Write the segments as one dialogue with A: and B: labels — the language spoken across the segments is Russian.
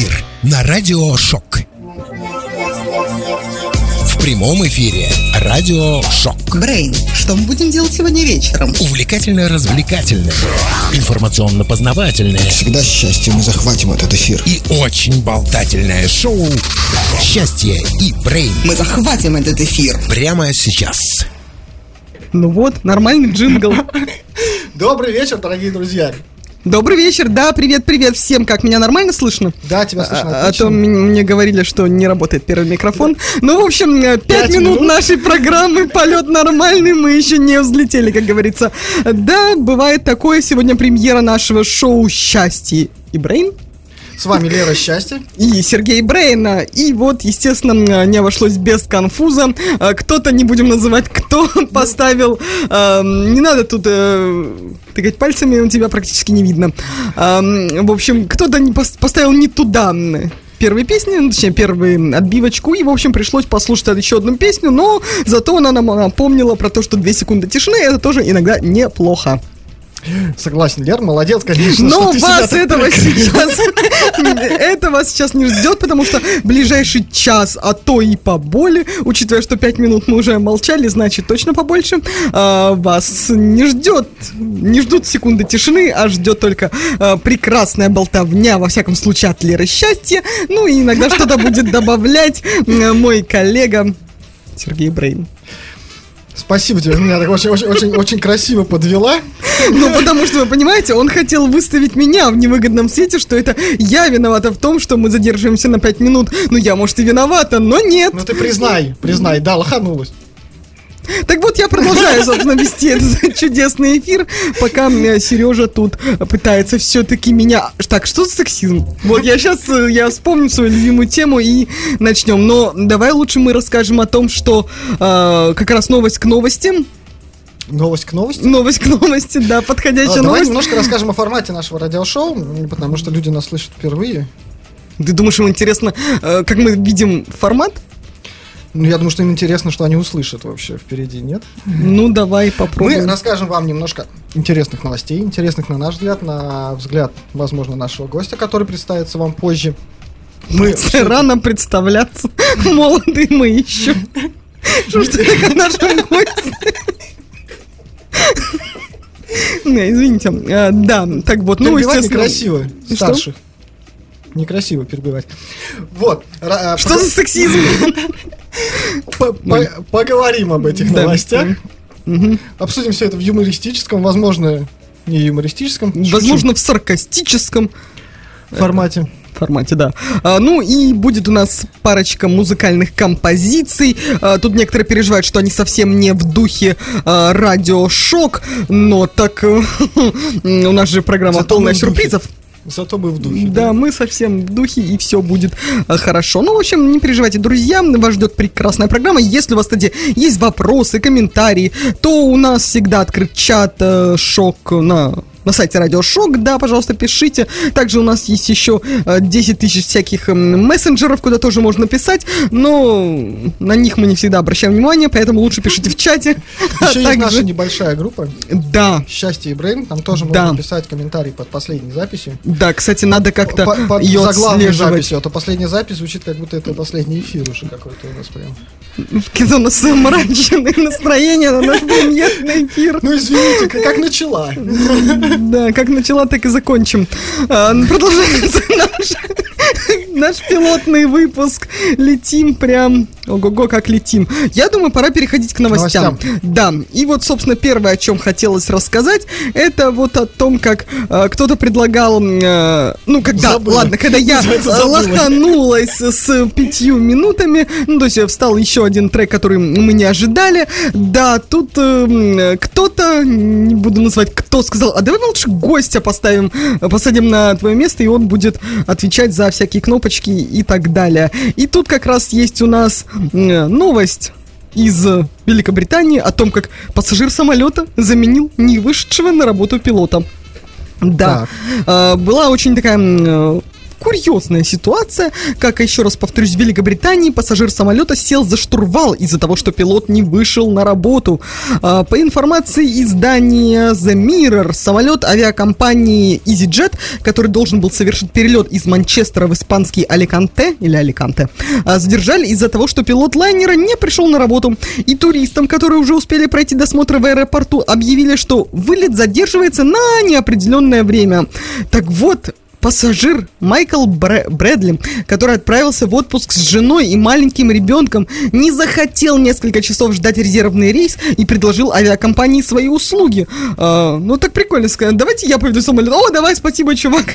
A: эфир на Радио Шок. В прямом эфире Радио Шок.
B: Брейн, что мы будем делать сегодня вечером?
A: Увлекательно-развлекательное, информационно-познавательное
C: Всегда счастье мы захватим этот эфир.
A: и очень болтательное шоу «Счастье и Брейн»
B: Мы захватим этот эфир.
A: прямо сейчас.
D: Ну вот, нормальный джингл.
E: Добрый вечер, дорогие друзья.
D: Добрый вечер, да, привет-привет всем. Как, меня нормально слышно?
E: Да, тебя слышно
D: А, а
E: отлично.
D: то мне, говорили, что не работает первый микрофон. Ну, в общем, э, Пять минут,
E: минут.
D: нашей программы, полет нормальный, мы еще не взлетели, как говорится. Да, бывает такое, сегодня премьера нашего шоу «Счастье и Брейн».
E: С вами Лера Счастье.
D: и Сергей Брейна. И вот, естественно, не обошлось без конфуза. А, Кто-то, не будем называть, кто поставил... а, Не надо тут э, тыкать пальцами, у тебя практически не видно. А, В общем, кто-то поставил не туда м, первые песни, ну, точнее, первую отбивочку, и, в общем, пришлось послушать еще одну песню, но зато она нам напомнила про то, что две секунды тишины, это тоже иногда неплохо.
E: Согласен, Лер, молодец, конечно.
D: Но вас
E: так
D: этого
E: прикрыл.
D: сейчас, это вас сейчас не ждет, потому что ближайший час, а то и поболее, учитывая, что пять минут мы уже молчали, значит точно побольше, а, вас не ждет, не ждут секунды тишины, а ждет только а, прекрасная болтовня, во всяком случае, от Леры счастья, ну и иногда что-то будет добавлять мой коллега Сергей Брейн.
E: Спасибо тебе, меня так очень-очень-очень красиво подвела.
D: Ну, потому что, вы понимаете, он хотел выставить меня в невыгодном свете, что это я виновата в том, что мы задерживаемся на 5 минут. Ну, я, может, и виновата, но нет.
E: Ну ты признай, признай, да, лоханулась.
D: Так вот, я продолжаю, собственно, вести этот чудесный эфир, пока Сережа тут пытается все-таки меня... Так, что за сексизм? Вот я сейчас, я вспомню свою любимую тему и начнем. Но давай лучше мы расскажем о том, что э, как раз новость к новости.
E: Новость к новости.
D: Новость к новости, да,
E: А,
D: подходящая
E: Давай
D: новость.
E: немножко расскажем о формате нашего радиошоу, потому что люди нас слышат впервые.
D: Ты думаешь, им интересно, э, как мы видим формат?
E: Ну, я думаю, что им интересно, что они услышат вообще впереди, нет?
D: Ну, давай
E: Мы
D: попробуем.
E: расскажем вам немножко интересных новостей, интересных на наш взгляд, на взгляд, возможно, нашего гостя, который представится вам позже. Мы
D: Рано представляться. Молодые мы еще. Что ж ты такая наша гость? Не, Извините. А, Да, так вот, ну, естественно.
E: некрасиво
D: Что?
E: Некрасиво перебивать. Вот. а,
D: Что за сексизм?
E: по- по- Поговорим об этих новостях. Обсудим все это в юмористическом, возможно, не юмористическом.
D: Возможно, в саркастическом
E: формате.
D: формате, да. А, ну и будет у нас парочка музыкальных композиций. А, тут некоторые переживают, что они совсем не в духе а, радиошок, но так у нас же программа
E: Зато
D: полная
E: мы в духе. Зато мы в духе.
D: Да, мы совсем в духе, и все будет э, хорошо. Ну, в общем, не переживайте, друзья, вас ждет прекрасная программа. Если у вас, кстати, есть вопросы, комментарии, то у нас всегда открыт чат э, шок на на сайте Радио Шок, да, пожалуйста, пишите. Также у нас есть еще э, 10 тысяч всяких м, мессенджеров, куда тоже можно писать, но на них мы не всегда обращаем внимание, поэтому лучше пишите в чате.
E: Еще есть наша небольшая группа
D: Да,
E: Счастье и Брейн. Там тоже можно писать комментарий под последней записью.
D: да, кстати, надо как-то ее отслеживать.
E: записью. А то последняя запись звучит, как будто это последний эфир уже какой-то у нас прям.
D: Какие-то у нас мрачные настроения на наш премьерный эфир.
E: Ну извините, как, начала.
D: Да, как начала, так и закончим. А, Продолжается наш, наш пилотный выпуск. Летим прям... Ого-го, как летим. Я думаю, пора переходить к новостям. Да, и вот, собственно, первое, о чем хотелось рассказать, это вот о том, как э, кто-то предлагал... э, ну, когда...
E: Забыла.
D: Ладно, когда я лоханулась с пятью минутами, ну, то есть встал еще один трек, который мы не ожидали. Да, тут э, кто-то, не буду называть, кто сказал, а давай лучше гостя поставим, посадим на твое место, и он будет отвечать за всякие кнопочки и так далее. И тут как раз есть у нас э, новость из Великобритании о том, как пассажир самолета заменил не вышедшего на работу пилота. Да,
E: Так.
D: Э, была очень такая курьезная ситуация. Как, еще раз повторюсь, в Великобритании пассажир самолета сел за штурвал из-за того, что пилот не вышел на работу. А, по информации издания The Mirror, самолет авиакомпании EasyJet, который должен был совершить перелет из Манчестера в испанский Аликанте, или Аликанте, а, задержали из-за того, что пилот лайнера не пришел на работу. И туристам, которые уже успели пройти досмотр в аэропорту, объявили, что вылет задерживается на неопределенное время. Так вот, пассажир Майкл Бр- Брэдли, который отправился в отпуск с женой и маленьким ребенком, не захотел несколько часов ждать резервный рейс и предложил авиакомпании свои услуги. А, ну, так прикольно сказать. Давайте я поведу самолет. О, давай, спасибо, чувак.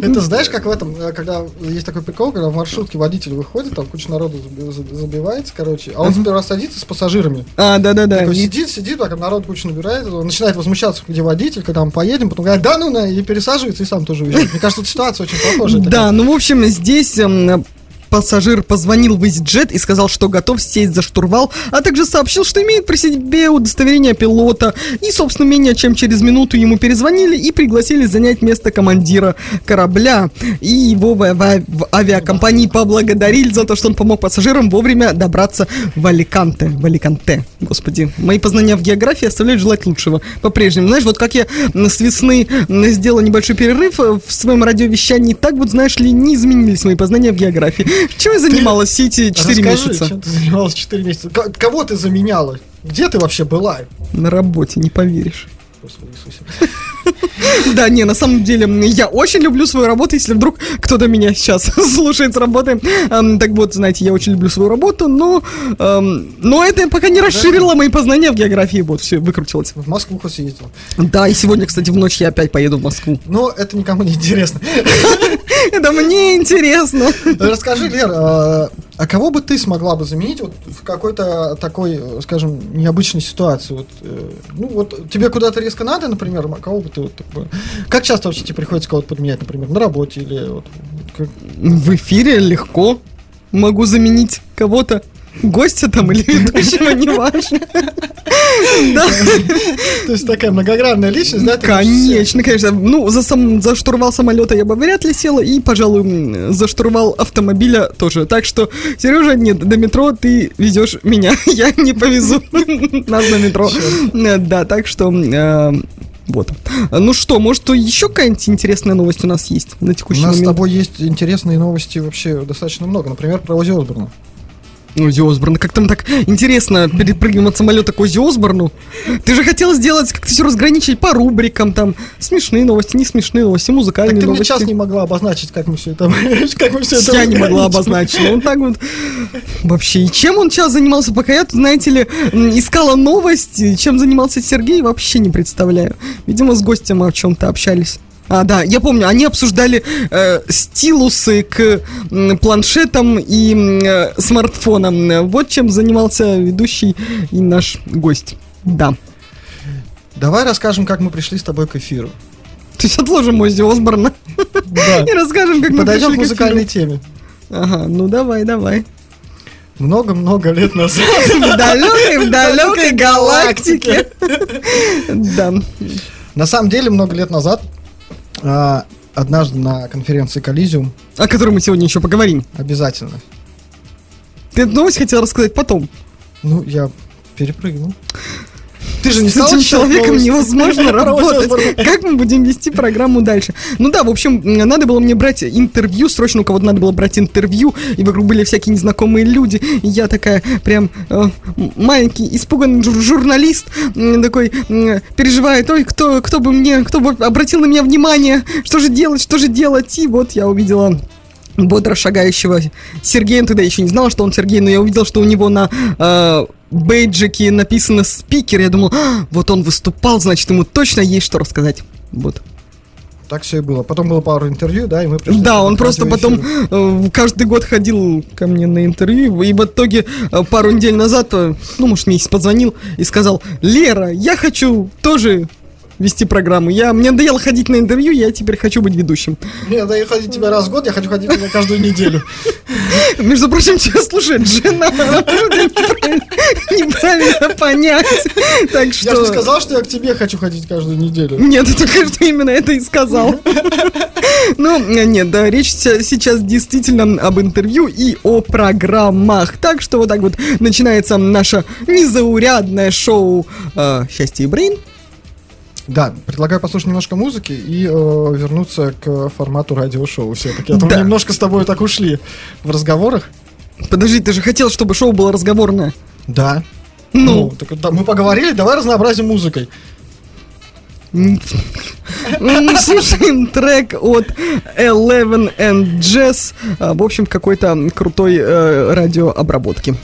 E: Это знаешь, как в этом, э, когда есть такой прикол, когда в маршрутке водитель выходит, там куча народу заби- заби- забивается, короче, а он сперва садится с пассажирами.
D: А, да-да-да.
E: Такой сидит, сидит, так народ кучу набирает, он начинает возмущаться, где водитель, когда мы поедем, потом говорит, да ну на, и пересаживается, и сам тоже уезжает. Мне кажется, ситуация очень похожая.
D: Да, ну, в общем, здесь эм, пассажир позвонил в EasyJet и сказал, что готов сесть за штурвал, а также сообщил, что имеет при себе удостоверение пилота. И, собственно, менее чем через минуту ему перезвонили и пригласили занять место командира корабля. И его в, ави- в авиакомпании поблагодарили за то, что он помог пассажирам вовремя добраться в Аликанте. В Аликанте. Господи, мои познания в географии оставляют желать лучшего. По-прежнему. Знаешь, вот как я с весны сделал небольшой перерыв в своем радиовещании, так вот, знаешь ли, не изменились мои познания в географии. Чем я занималась все эти 4
E: Расскажи,
D: месяца?
E: чем ты занималась 4 месяца? Кого ты заменяла? Где ты вообще была?
D: На работе, не поверишь.
E: Господи Иисусе.
D: Да, не, на самом деле, я очень люблю свою работу, если вдруг кто-то меня сейчас слушает с работы. Эм, Так вот, знаете, я очень люблю свою работу, но, эм, но это пока не расширило мои познания в географии. Вот, все, выкрутилось.
E: В Москву хоть съездил.
D: Да, и сегодня, кстати, в ночь я опять поеду в Москву.
E: Но это никому не интересно.
D: Это мне интересно.
E: Расскажи, Лер, а а кого бы ты смогла бы заменить вот в какой-то такой, скажем, необычной ситуации? Вот, э, ну вот тебе куда-то резко надо, например, а кого бы ты вот Как часто вообще тебе приходится кого-то подменять, например, на работе или вот... как-
D: В эфире легко могу заменить кого-то. Гостя там или ведущего, неважно. Да,
E: То есть такая многогранная личность, да?
D: конечно, конечно. Ну, за, штурвал самолета я бы вряд ли села, и, пожалуй, за штурвал автомобиля тоже. Так что, Сережа, нет, до метро ты везешь меня. Я не повезу нас на метро. Да, так что... э, Вот. Ну что, может, еще какая-нибудь интересная новость у нас есть на
E: У
D: текущий
E: нас с
D: момент?
E: тобой есть интересные новости вообще достаточно много. Например, про Ози Осборна.
D: Ози Осборн, как там так интересно перепрыгиваем от самолета к Ози Осборну. Ты же хотел сделать, как-то все разграничить по рубрикам, там, смешные новости, не смешные новости,
E: Так
D: музыкальные
E: ты мне
D: новости.
E: сейчас не могла обозначить, как мы все это... Как мы все это
D: Я не могла обозначить. но Он так вот вообще. И чем он сейчас занимался, пока я тут, знаете ли, искала новости, чем занимался Сергей, вообще не представляю. Видимо, с гостем о чем-то общались. А, да, я помню, они обсуждали э, стилусы к планшетам и э, смартфонам. Вот чем занимался ведущий и наш гость. Да.
E: Давай расскажем, как мы пришли с тобой к эфиру.
D: То есть отложим Оззи Осборна
E: Да.
D: и расскажем, как мы
E: Подойдем
D: пришли
E: к
D: к
E: музыкальной
D: эфиру.
E: теме.
D: Ага, ну давай, давай.
E: Много-много лет назад.
D: В далекой, в далекой галактике. Да.
E: На самом деле, много лет назад, а, однажды на конференции Коллизиум,
D: О которой мы сегодня еще поговорим.
E: обязательно,
D: Ты эту новость хотел рассказать потом.
E: ну, я перепрыгнул. Ты же не
D: С этим человеком невозможно работать. Как мы будем вести программу дальше? Ну да, в общем, надо было мне брать интервью, срочно у кого-то надо было брать интервью, и вокруг были всякие незнакомые люди, и я такая прям э, маленький, испуганный жур- журналист, такой м, переживает, ой, кто, кто бы мне, кто бы обратил на меня внимание, что же делать, что же делать, и вот я увидела бодро шагающего Сергея, Он тогда еще не знала, что он Сергей, но я увидел, что у него на э, бейджике написано спикер, я думал, «А, вот он выступал, значит, ему точно есть что рассказать. Вот.
E: Так все и было. Потом было пару интервью, да, и мы пришли
D: Да, он просто потом э, каждый год ходил ко мне на интервью, и в итоге э, пару недель назад, э, ну, может, месяц позвонил и сказал, Лера, я хочу тоже вести программу. Я, мне надоело ходить на интервью, я теперь хочу быть ведущим.
E: Мне надо ходить тебя раз в год, я хочу ходить тебя каждую неделю.
F: Между прочим, тебя слушает жена. Неправильно- понять. Так
E: Я
F: что...
E: же сказал, что я к тебе хочу ходить каждую неделю.
F: Нет, ты только что именно это и сказал. Ну, нет, да, речь се- сейчас действительно об интервью и о программах. Так что вот так вот начинается наше незаурядное шоу э, «Счастье и Брейн».
E: Да, предлагаю послушать немножко музыки и э, вернуться к формату радиошоу все-таки. А то мы
F: Да.
E: немножко с тобой так ушли в разговорах.
F: Подожди, ты же хотел, чтобы шоу было разговорное.
E: Да.
F: Ну.
E: так вот, да, мы поговорили, давай разнообразим музыкой.
F: М, Слушаем трек от Eleven and Jazz. а, В общем, какой-то крутой э, радиообработки.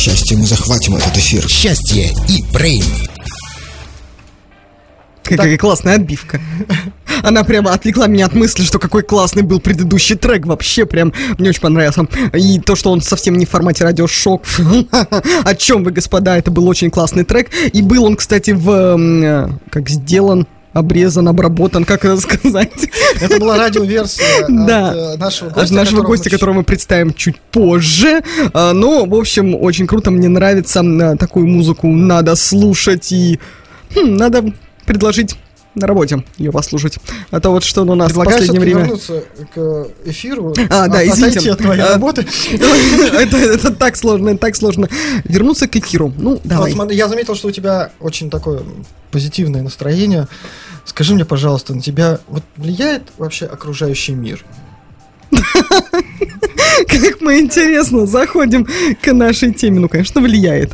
C: Счастьем мы захватим этот эфир.
A: Счастье и Брейн.
D: Какая классная отбивка. Она прямо отвлекла меня от мысли, что какой классный был предыдущий трек. Вообще прям мне очень понравился. И то, что он совсем не в формате радиошок. О чем вы, господа? Это был очень классный трек. И был он, кстати, в... э, Как сделан обрезан, обработан, как это сказать?
E: Это была радиоверсия
D: Да.
E: от э, нашего
D: От
E: гостя.
D: нашего
E: которого
D: гостя,
E: мы
D: которого мы представим чуть позже. А, Но, в общем, очень круто, мне нравится а, такую музыку. Надо слушать и хм, надо предложить на работе ее послушать. А то вот что у нас в последнее время...
E: вернуться к эфиру.
D: А, да,
E: от-
D: извините.
E: От твоей
D: А,
E: работы.
D: это, это так сложно, это так сложно. Вернуться к эфиру. Ну,
E: Вот
D: давай.
E: смотри, я заметил, что у тебя очень такое позитивное настроение. Скажи мне, пожалуйста, на тебя вот влияет вообще окружающий мир?
D: Как мы интересно заходим к нашей теме. Ну, конечно, влияет.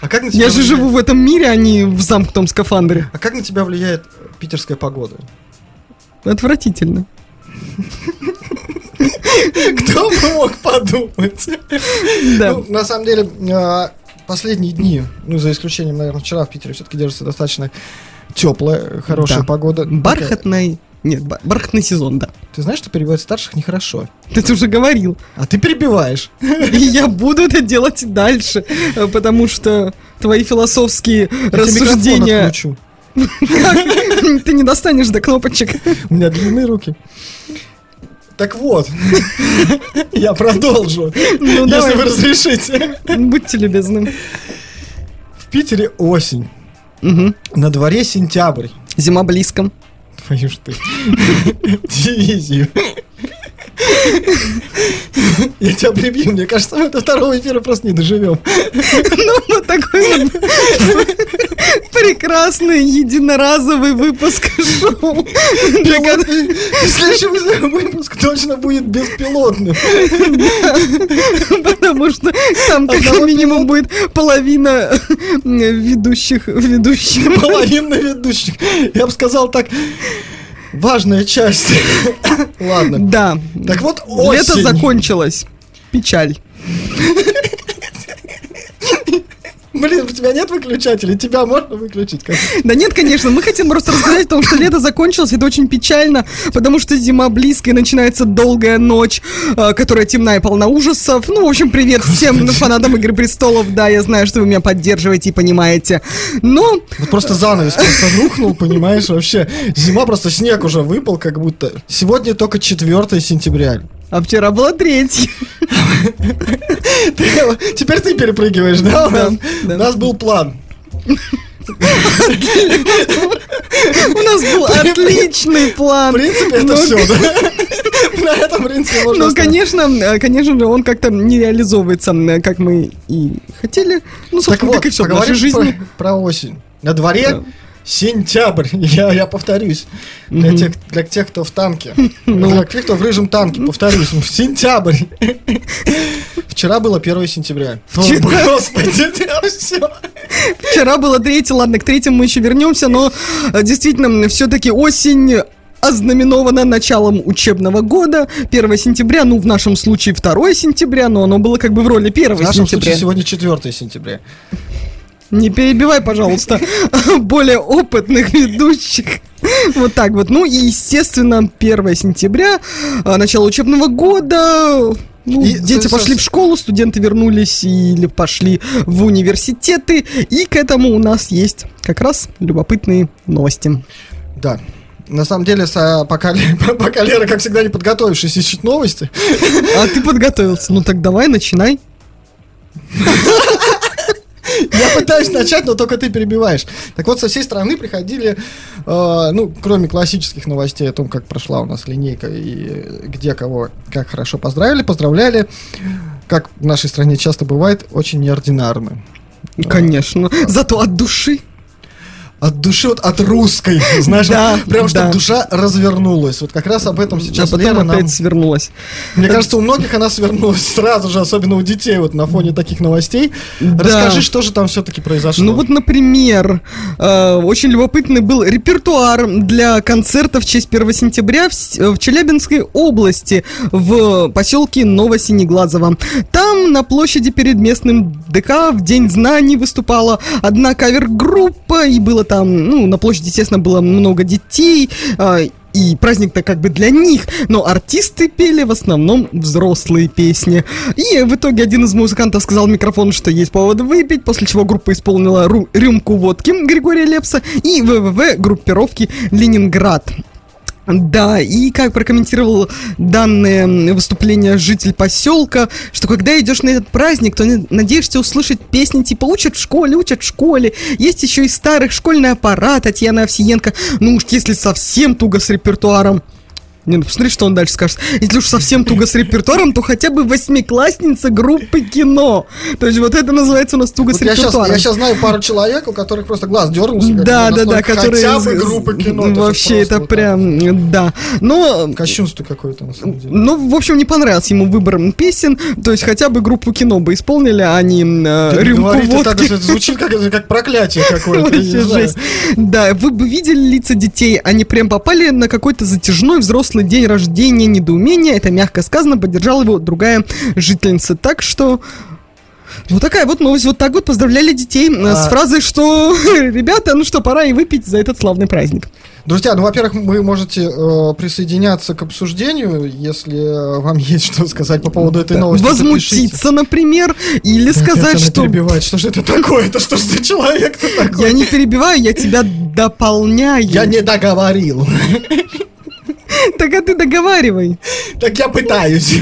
E: А как на тебя
D: Я же
E: влияет-
D: живу в этом мире, а не в замкнутом скафандре.
E: А как на тебя влияет питерская погода?
D: Отвратительно.
E: Кто бы мог подумать?
D: Да.
E: Ну, на самом деле, а, последние дни, ну, за исключением, наверное, вчера в Питере все-таки держится достаточно теплая, хорошая
D: Да.
E: погода.
D: Бархатный... Нет, ба- бархатный сезон, да.
E: Ты знаешь, что перебивать старших нехорошо.
D: Ты уже говорил.
E: А ты перебиваешь.
D: И я буду это делать дальше, э, потому что твои философские
E: Я
D: рассуждения... Как? Ты не достанешь до кнопочек.
E: У меня длинные руки. Так вот, я продолжу,
D: Ну,
E: если
D: давай.
E: вы разрешите.
D: Будьте любезны.
E: В Питере осень, на дворе сентябрь.
D: Зима близко.
E: Твою ж ты. Дивизию. Я тебя прибью, мне кажется, мы до второго эфира просто не доживем.
D: Ну, вот такой вот прекрасный единоразовый выпуск шоу.
E: Следующий выпуск точно будет беспилотным.
D: Потому что там как минимум будет половина ведущих ведущих.
E: Половина ведущих. Я бы сказал так, важная часть. Ладно.
D: Да.
E: Так вот,
D: Лето
E: осень.
D: закончилось. Печаль.
E: Блин, у тебя нет выключателя? Тебя можно выключить?
D: Да нет, конечно, мы хотим просто рассказать о том, что лето закончилось, это очень печально, потому что зима близко и начинается долгая ночь, э, которая темна и полна ужасов. Ну, в общем, привет всем фанатам Игры Престолов, да, я знаю, что вы меня поддерживаете и понимаете. Но,
E: Вот просто занавес просто рухнул, понимаешь, вообще. Зима, просто снег уже выпал, как будто. Сегодня только 4 сентября.
D: А вчера было третье.
E: Ты- Теперь ты перепрыгиваешь, да? У нас,
D: да.
E: у нас был план.
D: У нас был отличный план.
E: В принципе, это
D: Но-
E: все, да? На этом, в принципе, можно
D: Ну, конечно, э, конечно же, он как-то не реализовывается, э, как мы и хотели. Ну,
E: Так
D: собственно,
E: вот,
D: как и все в
E: поговорим
D: нашей жизни.
E: Про, осень. На дворе. Сентябрь. Я, я повторюсь. Для, тех, для тех, кто в танке.
D: Ну.
E: Для тех, кто в рыжем танке, повторюсь. Сентябрь. Вчера было 1 сентября. О,
D: Вчера.
E: Господи, все.
D: Вчера было третье, ладно, к третьему мы еще вернемся, но э, действительно, все-таки осень ознаменована началом учебного года. 1 сентября, ну, в нашем случае 2 сентября, но оно было как бы в роли 1
E: В нашем
D: сентября.
E: случае сегодня 4 сентября.
D: Не перебивай, пожалуйста, более опытных ведущих. Вот так вот. Ну и, естественно, 1 сентября, а, начало учебного года. Ну,
E: И,
D: дети пошли в школу, студенты вернулись или пошли в университеты. И к этому у нас есть как раз любопытные новости.
E: Да. На самом деле, со- пока, пока Лера, как всегда, не подготовившись, ищет новости,
D: А ты подготовился? Ну так давай, начинай.
E: Я пытаюсь начать, но только ты перебиваешь. Так вот, со всей страны приходили, э, ну, кроме классических новостей о том, как прошла у нас линейка и где кого как хорошо поздравили, поздравляли, как в нашей стране часто бывает, очень неординарно.
D: Конечно. Зато от души.
E: От души, вот от русской, знаешь,
D: Да,
E: прям чтобы
D: да.
E: душа развернулась. Вот как раз об этом сейчас
D: потом
E: Лера
D: опять
E: нам...
D: свернулась.
E: Мне кажется, у многих она свернулась сразу же, особенно у детей, вот на фоне таких новостей.
D: Да.
E: Расскажи, что же там все-таки произошло.
D: Ну вот, например, э, очень любопытный был репертуар для концерта в честь 1 сентября в, в Челябинской области, в поселке Новосинеглазово. Там на площади перед местным ДК в День знаний выступала одна кавер-группа, и было там, ну, на площади, естественно, было много детей, а, и праздник-то как бы для них, но артисты пели в основном взрослые песни. И в итоге один из музыкантов сказал в микрофон, что есть повод выпить, после чего группа исполнила ру- рюмку водки Григория Лепса и ВВВ группировки «Ленинград». Да, и как прокомментировал данное выступление житель поселка, что когда идешь на этот праздник, то на- надеешься услышать песни типа «Учат в школе, учат в школе». Есть еще и старых школьный аппарат Татьяна Овсиенко. Ну уж если совсем туго с репертуаром, не, ну посмотри, что он дальше скажет. Если уж совсем туго с репертуаром, то хотя бы восьмиклассница группы кино. То есть вот это называется у нас туго
E: Вот
D: с
E: я, сейчас,
D: репертуаром.
E: я сейчас знаю пару человек, у которых просто глаз дернулся. как
D: Да, да, да, которые...
E: Хотя бы группа кино.
D: Вообще, это
E: вот
D: прям, да. Но
E: так. Кощунство какое-то, на самом деле.
D: Ну, в общем, не понравился ему выбор песен, то есть хотя бы группу кино бы исполнили, а не э, рюмку
E: говорите так,
D: водки.
E: это звучит как, как проклятие какое-то.
D: Вообще жесть. Да, вы бы видели лица детей, они прям попали на какой-то затяжной взрослый день рождения, недоумение, это мягко сказано, поддержала его другая жительница. Так что... Вот такая вот новость. Вот так вот поздравляли детей э, с
E: А.
D: фразой, что ребята, ну что, пора и выпить за этот славный праздник.
E: Друзья, ну, во-первых, вы можете э, присоединяться к обсуждению, если э, вам есть что сказать по поводу этой новости. то пишите.
D: Возмутиться, например, или сказать, что
E: перебивает. Что же это такое? Это что же за человек-то такой?
D: я не перебиваю, я тебя дополняю.
E: Я не договорил.
D: Так а ты договаривай.
E: Так я пытаюсь.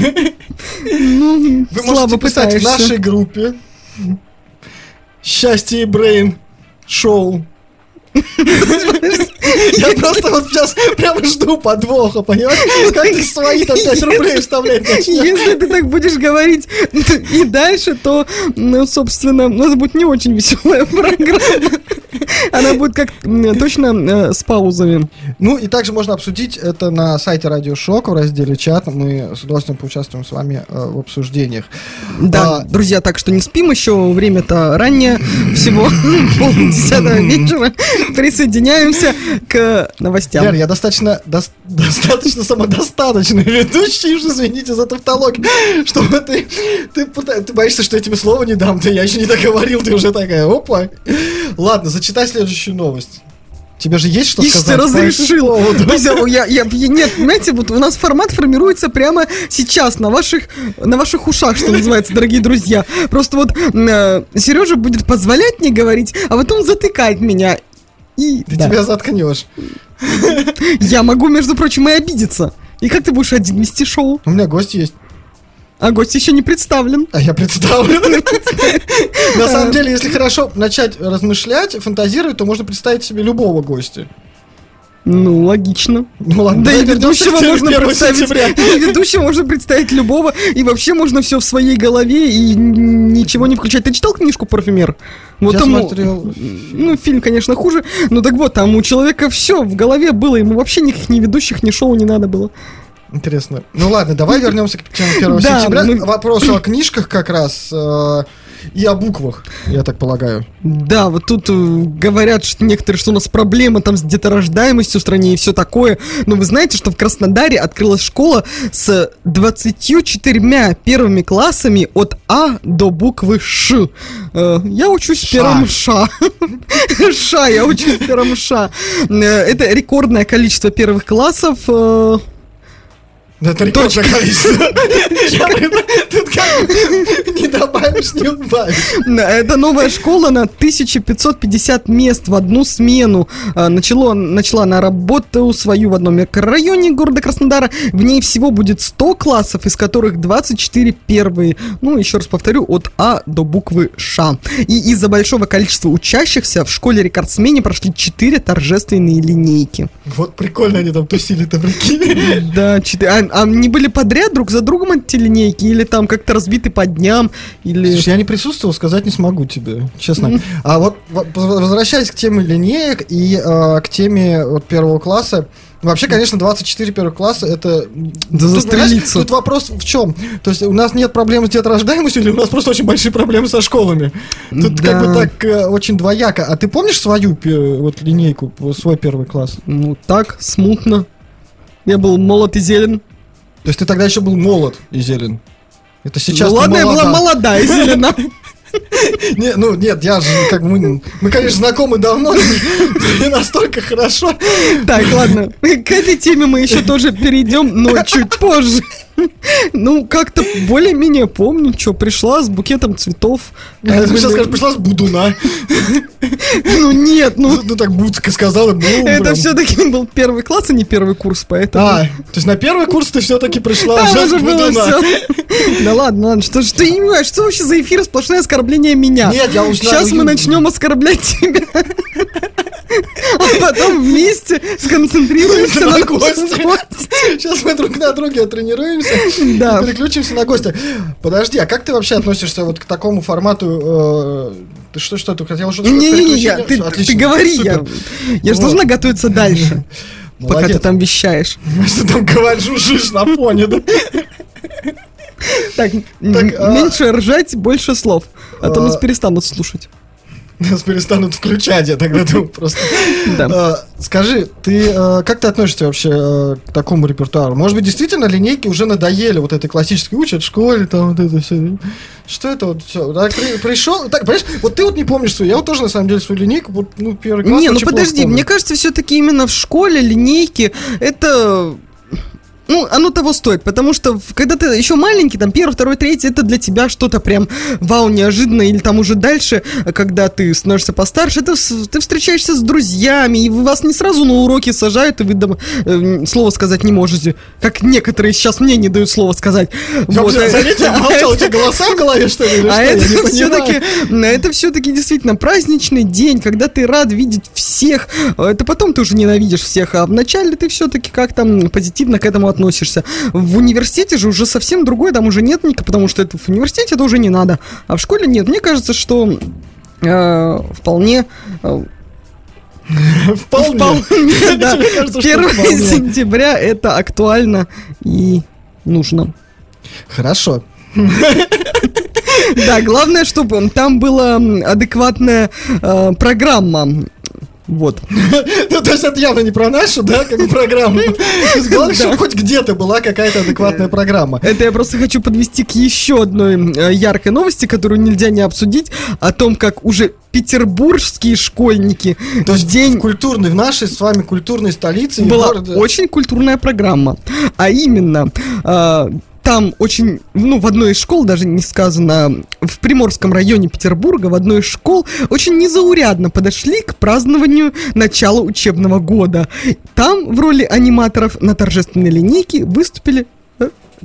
D: Ну,
E: Вы
D: слабо
E: можете писать в
D: пытаешься.
E: нашей группе Счастье и Брейн Шоу. Я просто вот сейчас прямо жду подвоха, понимаешь? Как ты свои там 5 рублей вставлять начнешь.
D: Если ты так будешь говорить и дальше, то, ну, собственно, ну, это будет не очень веселая программа. Она будет как точно э, с паузами.
E: Ну и также можно обсудить это на сайте Радио Шок в разделе чат. Мы с удовольствием поучаствуем с вами э, в обсуждениях.
D: Да,
E: А,
D: друзья, так что не спим еще, время-то раннее, всего полдесятого вечера. Присоединяемся к новостям.
E: Лер, я достаточно, дос- достаточно самодостаточный ведущий, уж извините за тавтологию, чтобы ты, ты, ты боишься, что я тебе слова не дам, ты я еще не договорил, ты уже такая, опа. Ладно, зачитай следующую новость. Тебе же есть что
D: Ишь, ты
E: сказать? этому
D: разрешил. Друзья, я, я, нет, понимаете, вот у нас формат формируется прямо сейчас, на ваших, на ваших ушах, что называется, дорогие друзья. Просто вот Сережа будет позволять мне говорить, а потом затыкать меня. И
E: Ты
D: да.
E: тебя заткнешь.
D: я могу, между прочим, и обидеться. И как ты будешь один вести шоу?
E: У меня гость есть.
D: А гость еще не представлен.
E: А я представлю. На самом деле, если хорошо начать размышлять, фантазировать, то можно представить себе любого гостя.
D: Ну, логично.
E: Ну ладно,
D: Да и ведущего можно
E: 1
D: представить. И ведущего можно представить любого. И вообще можно все в своей голове и ничего не включать. Ты читал книжку «Парфюмер»? Вот
E: Я
D: там,
E: смотрел
D: Ну, фильм, конечно, хуже. Но так вот, там у человека все в голове было. Ему вообще никаких ни ведущих, ни шоу не надо было.
E: Интересно. Ну ладно, давай вернемся к теме 1
D: Да,
E: сентября.
D: мы-
E: Вопросу о книжках как раз э, и о буквах, я так полагаю.
D: Да, вот тут э, говорят что некоторые, что у нас проблема там с деторождаемостью в стране и все такое. Но вы знаете, что в Краснодаре открылась школа с 24 первыми классами от А до буквы Ш. Э, Я учусь в первом Ша. Ша, я учусь в первом Ша. Э, Это рекордное количество первых классов.
E: Да Это рекордное количество. Тут как не добавишь, не убавишь.
D: Это новая школа на 1550 мест в одну смену. А, Начало, начала она работу свою в одном микрорайоне города Краснодара. В ней всего будет 100 классов, из которых 24 первые. Ну, еще раз повторю, от А до буквы Ш. И из-за большого количества учащихся в школе-рекордсмене прошли 4 торжественные линейки.
E: Вот прикольно они там тусили-то, прикинь.
D: Да, 4. А а не были подряд друг за другом эти линейки? Или там как-то разбиты по дням? Или...
E: Слушай, я не присутствовал, сказать не смогу тебе, честно. А вот возвращаясь к теме линеек и э, к теме вот, первого класса, Вообще, конечно, 24 первого класса это...
D: Да застрелиться.
E: Тут вопрос в чем? То есть у нас нет проблем с деторождаемостью или у нас просто очень большие проблемы со школами? Тут как бы
D: Да.
E: так э, очень двояко. А ты помнишь свою вот линейку, свой первый класс?
D: Ну, так, смутно. Я был молод и зелен.
E: То есть ты тогда еще был молод и зелен? Это сейчас
D: ну ладно, я была
E: молода.
D: молодая и зелена.
E: Не, ну нет, я же как бы мы, мы, конечно, знакомы давно, но не настолько хорошо.
D: Так, ладно. К этой теме мы еще тоже перейдем, но чуть позже. Ну, как-то более-менее помню, что пришла с букетом цветов.
E: Я сейчас скажу, пришла с Будуна.
D: Ну нет, ну
E: Ну так Будка сказала, ну
D: это все-таки был первый класс, а не первый курс, поэтому...
E: А, то есть на первый курс ты все-таки пришла уже с Будуна.
D: Да ладно, ладно, что ты понимаешь, что вообще за эфир сплошное оскорбление меня?
E: Нет, я уж
D: Сейчас
E: знаю,
D: мы начнем оскорблять тебя. А потом вместе сконцентрируемся на
E: На
D: госте.
E: Сейчас мы друг на друге тренируемся
D: Да.
E: и переключимся на гостя. Подожди, а как ты вообще относишься вот к такому формату? э, Ты что, что, ты хотел что-то
D: Не-не-не, я- ты, ты говори, я,
E: супер.
D: я же
E: Вот.
D: должна готовиться дальше, пока
E: Молодец.
D: ты там вещаешь.
E: Что там говоришь, на фоне, да?
D: Так,
E: а-
D: меньше ржать, больше слов, а то
E: А-
D: нас перестанут слушать.
E: Нас перестанут включать, я тогда думаю просто.
D: Да.
E: А, Скажи, ты э, как ты относишься вообще э, к такому репертуару? Может быть, действительно линейки уже надоели вот этой классической учат в школе, там вот это все. Что это вот все? пришел, так, понимаешь, вот ты вот не помнишь свою, я вот тоже на самом деле свою линейку, вот, ну, первый класс
D: Не, ну подожди,
E: помню.
D: мне кажется, все-таки именно в школе линейки это. Ну, оно того стоит, потому что когда ты еще маленький, там, первый, второй, третий, это для тебя что-то прям вау, неожиданно, или там уже дальше, когда ты становишься постарше, это ты встречаешься с друзьями, и вас не сразу на уроки сажают, и вы дома, э, слово сказать не можете, как некоторые сейчас мне не дают слова сказать.
E: Я
D: Вот, э,
E: заметил, я молчал, у тебя голоса в голове, что ли,
D: а
E: не
D: это все-таки, это все-таки действительно праздничный день, когда ты рад видеть всех. Это потом ты уже ненавидишь всех, а вначале ты все-таки как-то м, позитивно к этому относишься. В университете же уже совсем другое, там уже нет ника, потому что это в университете это уже не надо, а в школе нет. Мне кажется, что э, вполне э,
E: Вполне.
D: вполне, да,
E: кажется, что
D: 1
E: вполне.
D: сентября это актуально и нужно.
E: Хорошо.
D: Да, главное, чтобы там была адекватная э, программа. Вот.
E: Ну, то есть это явно не про нашу, да, как программу. Главное, чтобы хоть где-то была какая-то адекватная программа.
D: Это я просто хочу подвести к еще одной э, яркой новости, которую нельзя не обсудить, о том, как уже петербургские школьники
E: То есть
D: день
E: в культурной, в нашей с вами культурной столице
D: была очень культурная программа. А именно, э, там очень, ну, в одной из школ, даже не сказано, в Приморском районе Петербурга, в одной из школ очень незаурядно подошли к празднованию начала учебного года. Там в роли аниматоров на торжественной линейке выступили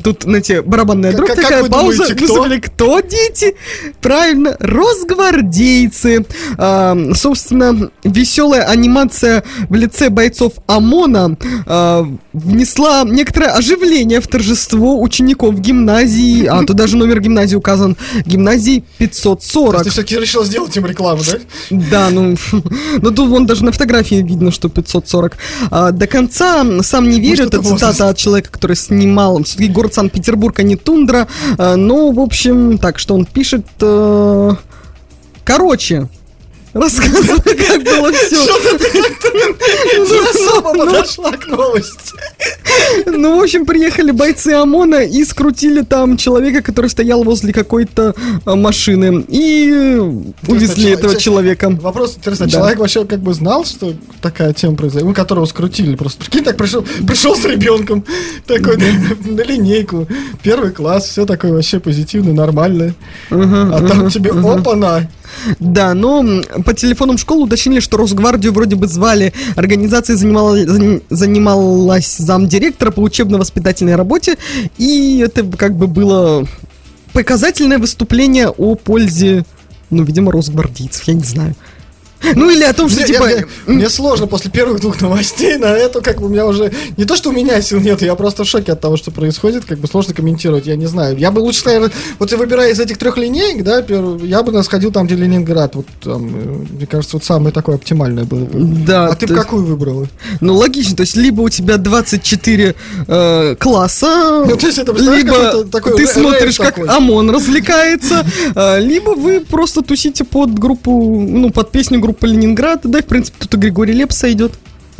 D: Тут, знаете, барабанная
E: Как-
D: дробь,
E: как
D: такая
E: вы
D: пауза.
E: думаете, кто?
D: Выступили кто, дети? Правильно, росгвардейцы. А, собственно, веселая анимация в лице бойцов ОМОНа а, внесла некоторое оживление в торжество учеников гимназии. А, тут даже номер гимназии указан. Гимназии
E: То
D: 540.
E: есть ты все-таки решил сделать им рекламу, да?
D: Да, ну, ну тут вон даже на фотографии видно, что 540. А, до конца сам не верю, это цитата от человека, который снимал, все-таки город Санкт-Петербург, а не тундра. А, ну, в общем, так, что он пишет... э, Короче, рассказывай, как было все.
E: Не особо подошла к новости.
D: Ну, в общем, приехали бойцы ОМОНа и скрутили там человека, который стоял возле какой-то а, машины. И увезли этого человека.
E: Вопрос, интересно,
D: Да.
E: человек вообще как бы знал, что такая тема произойдет? Ну, которого скрутили просто. Прикинь, так пришел, пришел с ребенком, такой на, на линейку, первый класс, все такое вообще позитивное, нормальное. А там тебе опа-на.
D: Да, но по телефонам школы уточнили, что Росгвардию вроде бы звали. Организация занимала, зани- занималась замдиректора по учебно-воспитательной работе, и это как бы было показательное выступление о пользе, ну, видимо, росгвардейцев, я не знаю. Ну или о том, что типа...
E: мне- сложно после первых двух новостей на это, как бы у меня уже... Не то, что у меня сил нет, я просто в шоке от того, что происходит, как бы сложно комментировать, я не знаю. Я бы лучше, наверное, вот я выбирая из этих трех линеек, да, я бы сходил там, где Ленинград, вот там, э, мне кажется, вот самое такое оптимальное было бы.
D: Да,
E: А ты бы какую выбрала?
D: Ну, логично, то есть, либо у тебя 24 э, класса,
E: Ну, то есть это,
D: либо
E: такой
D: ты смотришь, как
E: такой.
D: ОМОН развлекается, э, либо вы просто тусите под группу, ну, под песню группы Ленинград, да, в принципе, тут и Григорий Лепс идет.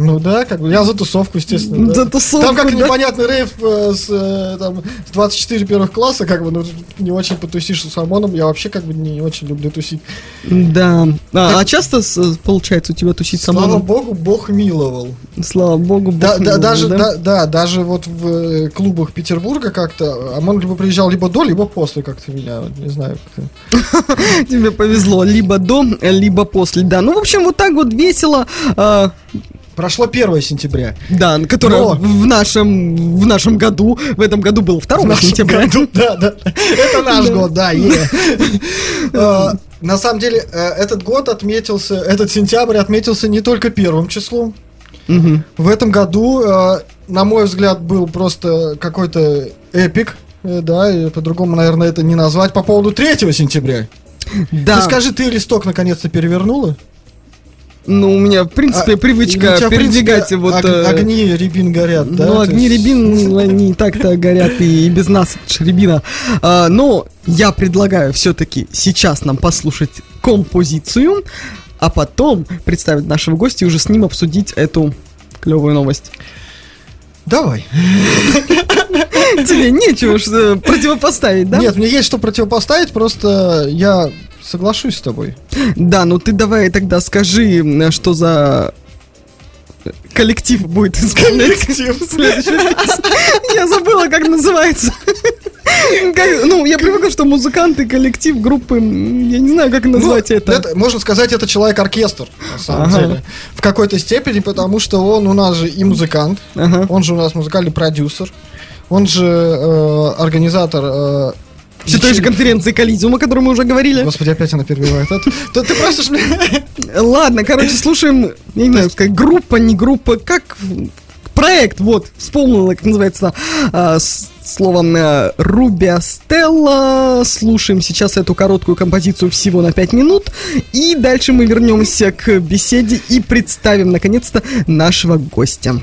E: Ну да, как бы я за тусовку, естественно. да.
D: За тусовку,
E: Там как
D: да.
E: непонятный рейв э, с, э, там, с 24 первых класса, как бы, ну, не очень потусишь с ОМОНом. Я вообще как бы не очень люблю тусить.
D: Да. А, а часто с- получается у тебя тусить с
E: Слава
D: ОМОНом?
E: богу, Бог миловал.
D: Слава богу. Бог
E: Да, да,
D: миловал,
E: даже,
D: да?
E: да? Да, даже вот в э, клубах Петербурга как-то ОМОН либо приезжал либо до, либо после как-то меня, вот не знаю. как-то.
D: Тебе повезло, либо до, либо после, да. Ну, в общем, вот так вот весело, а,
E: Прошло 1 сентября.
D: да, которое
E: Но-
D: в нашем, в нашем году, в этом году был 2
E: В нашем
D: сентября.
E: году, да, да. Это наш год, да. Э, На самом деле, э, этот год отметился, этот сентябрь отметился не только первым числом. В этом году, э, на мой взгляд, был просто какой-то эпик. Да, по-другому, наверное, это не назвать. По поводу 3 сентября.
D: Да.
E: Ты скажи, ты листок наконец-то перевернула?
D: Ну, у меня, в принципе,
E: А, или
D: привычка
E: тебя,
D: передвигать
E: принципе,
D: вот...
E: ог-
D: э,
E: Огни рябин горят, да?
D: Ну, огни
E: есть-
D: рябин, они и так-то горят и, и без нас, рябина. А, но я предлагаю все-таки сейчас нам послушать композицию, а потом представить нашего гостя и уже с ним обсудить эту клевую новость.
E: Давай.
D: Тебе нечего э, противопоставить, да?
E: Нет, мне есть что противопоставить, просто я соглашусь с тобой.
D: Да, ну ты давай тогда скажи, что за коллектив будет исполнять песню. Я забыла, как называется. Ну, я привыкла, что музыканты, коллектив, группы, я не знаю, как назвать
E: Ну,
D: это.
E: Можно сказать, это человек-оркестр, на самом
D: Ага.
E: деле. В какой-то степени, потому что он у нас же и музыкант,
D: Ага.
E: он же у нас музыкальный продюсер, он же э, организатор... э,
D: Все той же конференции Коллизиума, о которой мы уже говорили.
E: Господи, опять она перебивает. Это- Ты меня...
D: Ладно, короче, слушаем, я не знаю, как группа, не группа, как проект, вот, вспомнила, как называется а, словом э, Рубия Стелла. Слушаем сейчас эту короткую композицию всего на 5 минут. И дальше мы вернемся к беседе и представим, наконец-то, нашего гостя.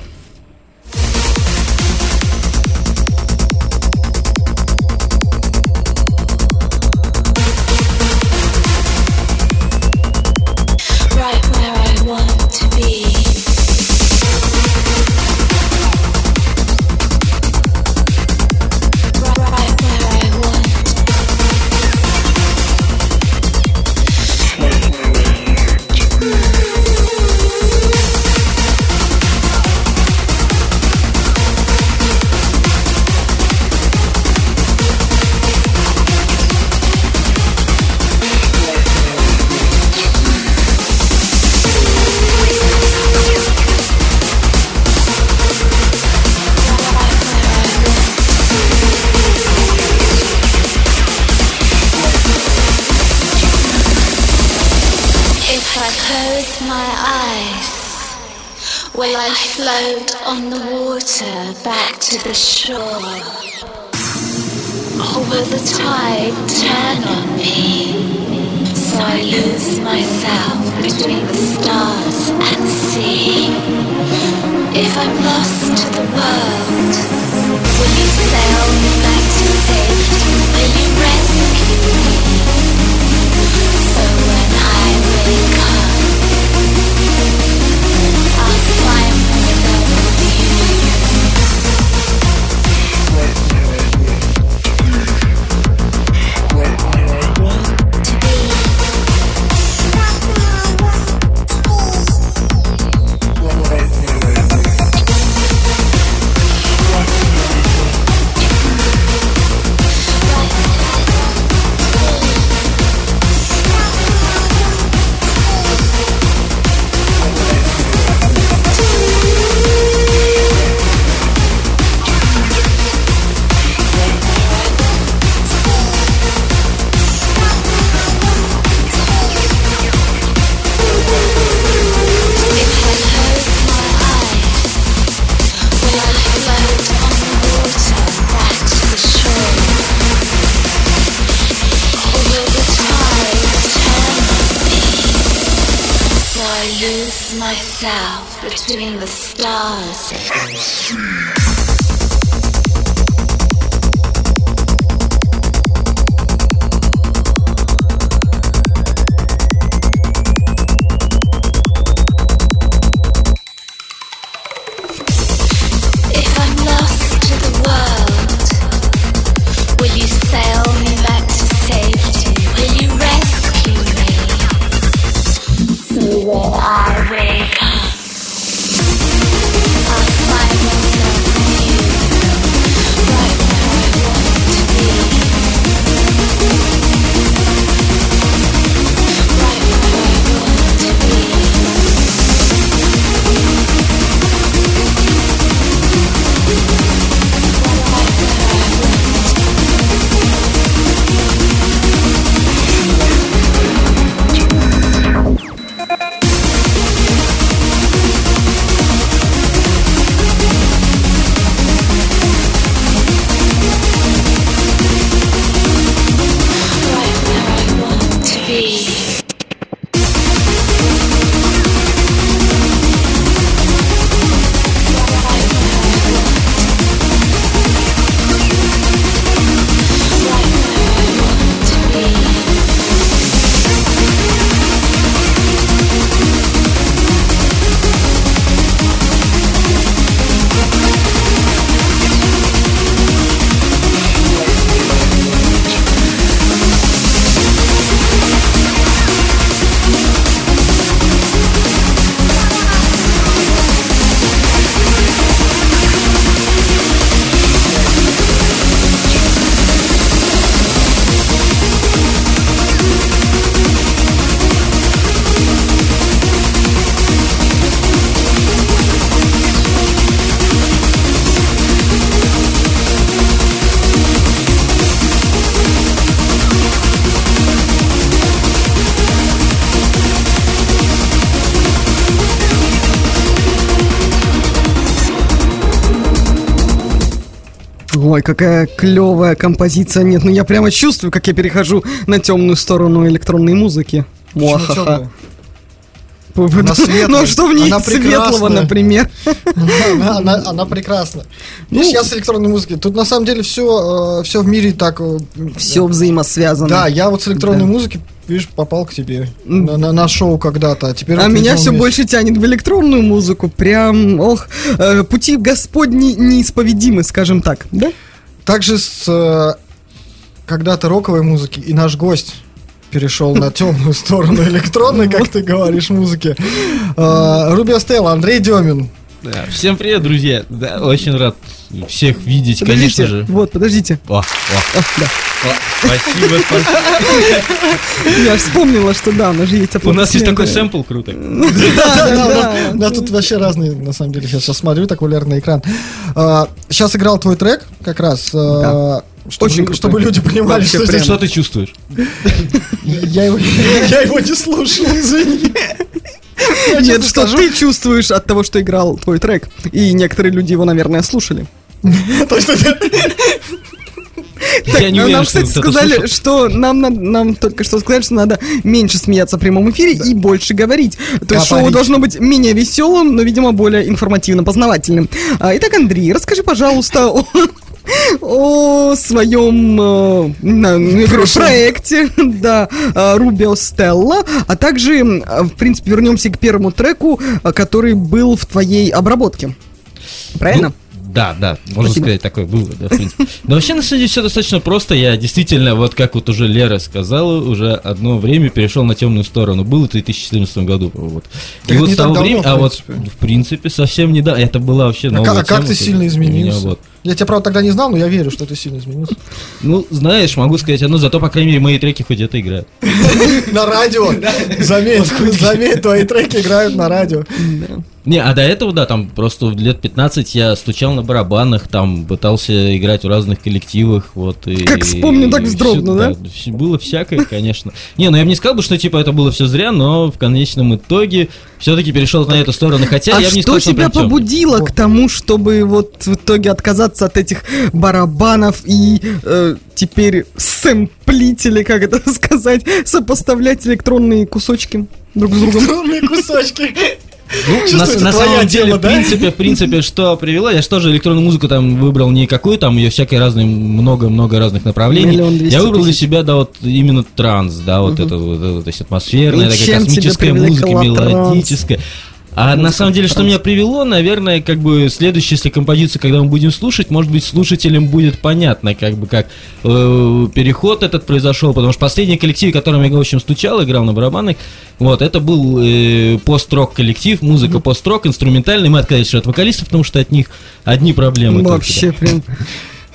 F: Back to the shore?
D: Ой, какая клевая композиция. Нет, ну я прямо чувствую, как я перехожу на темную сторону электронной музыки. Муахаха. Ну
E: Она светлая.
D: а что в ней
E: Она
D: светлого, например?
E: Она, она- она прекрасна. Видишь, я с электронной музыкой. Тут на самом деле все, все в мире так. э,
D: Все взаимосвязано.
E: Да, я вот с электронной
D: Да.
E: музыки, видишь, попал к тебе на, на- на шоу когда-то, а теперь.
D: А меня все
E: вещь.
D: больше тянет в электронную музыку. Прям, ох, э, пути Господни неисповедимы, скажем так. Да?
E: Также с э, когда-то роковой музыки и наш гость перешел на темную сторону электронной, как ты говоришь, музыки. Э, Рубио Стелла, Андрей Демин.
G: Да, всем привет, друзья. Да, очень рад всех видеть,
D: Подождите,
G: конечно же.
D: вот, подождите.
G: О, о,
D: А, да.
G: о, спасибо, спасибо.
D: Я вспомнила, что да, у нас же есть
G: У нас есть такой сэмпл крутой.
D: Да,
E: Да, тут вообще разные, на самом деле, сейчас, смотрю, так валерный экран. Сейчас играл твой трек, как раз, э, чтобы,
D: Очень
E: чтобы люди понимали, что
D: прям.
E: здесь-
G: Что ты чувствуешь?
E: Я его, я его не слушал, извини.
D: Нет, что
E: скажу,
D: ты чувствуешь от того, что играл твой трек? И некоторые люди его, наверное, слушали.
E: это-
G: Я не уверен,
D: нам, кстати, сказали,
G: слушал.
D: что нам, надо- нам только что сказали, что надо меньше смеяться в прямом эфире и больше говорить. То есть шоу должно быть менее веселым, но, видимо, более информативно-познавательным. А, Итак, Андрей, расскажи, пожалуйста, о, своем э, не знаю, проекте, да, э, Rubio Stella, а также, э, в принципе, вернемся к первому треку, который был в твоей обработке. Правильно?
G: Ну, Да, да, можно
D: Спасибо.
G: сказать, такое было, да, в принципе. Но вообще, на самом деле, все достаточно просто. Я действительно, вот как вот уже Лера сказала, уже одно время перешел на темную сторону. Было в 2014 году. Вот. И вот с того времени, а
E: в
G: вот,
E: принципе.
G: в принципе, совсем не да. Это была вообще
E: А
G: новая
E: как, а как
G: тема,
E: ты сильно
G: у меня
E: изменился?
G: вот.
E: Я тебя, правда, тогда не знал, но я верю, что ты сильно изменился.
G: Ну, знаешь, могу сказать одно, зато, по крайней мере, мои треки хоть где-то играют.
E: На радио. Заметь, заметь, твои треки играют на радио.
G: Не, а до этого, да, там просто лет 15 я стучал на барабанах, там пытался играть в разных коллективах, вот. И,
D: Как вспомню, так
G: и
D: вздрогну, да?
G: всё- Было всякое, конечно. Не, ну я бы не сказал бы, что типа это было все зря, но в конечном итоге все-таки перешел на эту сторону. Хотя
D: а
G: я бы не
D: что
G: сказал, что
D: тебя
G: прям тёмный.
D: побудило к тому, чтобы вот в итоге отказаться от этих барабанов и э, теперь сэмплить, или как это сказать, сопоставлять электронные кусочки друг с другом?
E: Огромные кусочки.
G: Ну, на, на самом деле,
E: тема,
G: в
E: да?
G: принципе, в принципе, что привело, я же тоже электронную музыку там выбрал не какую, там ее всякой разной, много-много разных направлений. Я выбрал для себя, да, вот именно транс, да, вот это вот, то есть атмосферная,
D: И
G: такая космическая музыка,
D: транс?
G: А на самом деле, что меня привело, наверное, как бы следующая, если композиция, когда мы будем слушать, может быть, слушателям будет понятно, как бы как э, переход этот произошел, потому что последний коллектив, которым я, в общем, стучал, играл на барабанах, вот, это был э, пост-рок коллектив, музыка пост-рок, инструментальный, мы отказались от вокалистов, потому что от них одни проблемы. да.
D: Вообще прям.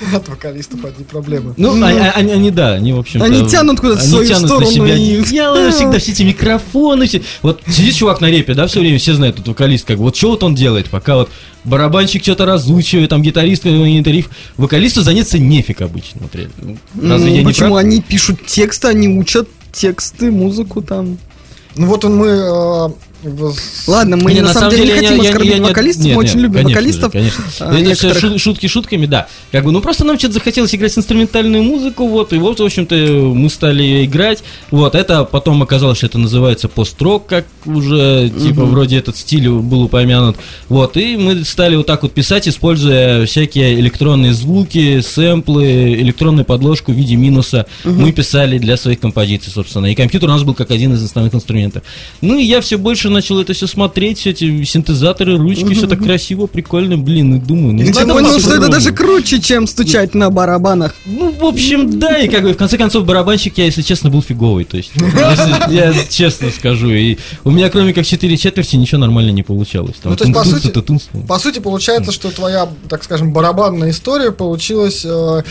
E: От вокалистов одни проблемы.
G: Ну,
D: Ну,
G: они, они, они, да, они, в общем-то...
D: Они тянут куда-то
G: они
D: свою
G: тянут
D: сторону
G: на себя
D: и-
G: одеяло, всегда все эти микрофоны, все... Вот сидит чувак на репе, да, все время все знают, тут вокалист, как бы, вот что вот он делает, пока вот барабанщик что-то разучивает, там гитарист, тариф, вокалисту заняться нефиг обычно, вот реально. Разве
D: Ну,
G: я не
D: Почему
G: прав?
D: они пишут тексты, они учат тексты, музыку там.
E: Ну вот он мы...
D: Ладно, мы
G: Не,
D: на, самом деле не хотим оскорбить
G: не-
D: вокалистов,
G: нет,
D: мы очень
G: нет,
D: любим
G: конечно
D: вокалистов.
G: же, конечно.
D: а,
G: это все
D: некоторых.
G: шутки шутками, да. Как бы, ну просто нам что-то захотелось играть инструментальную музыку, вот, и вот, в общем-то, мы стали играть. Вот, это потом оказалось, что это называется пост-рок, как уже, типа, вроде этот стиль был упомянут. Вот, и мы стали вот так вот писать, используя всякие электронные звуки, сэмплы, электронную подложку в виде минуса. Мы писали для своих композиций, собственно. И компьютер у нас был как один из основных инструментов. Ну, и я все больше начал это все смотреть, все эти синтезаторы, ручки, все так красиво, прикольно, блин, и думаю, ну,
D: И тем более, что это даже круче, чем стучать на барабанах.
G: Ну, в общем, да, и как бы в конце концов барабанщик я, если честно, был фиговый. То есть, если- я честно скажу. И у меня, кроме как 4 четверти, ничего нормально не получалось.
E: Ну, то есть, по сути-
G: ну.
E: По сути, получается, что твоя, так скажем, барабанная история получилась э,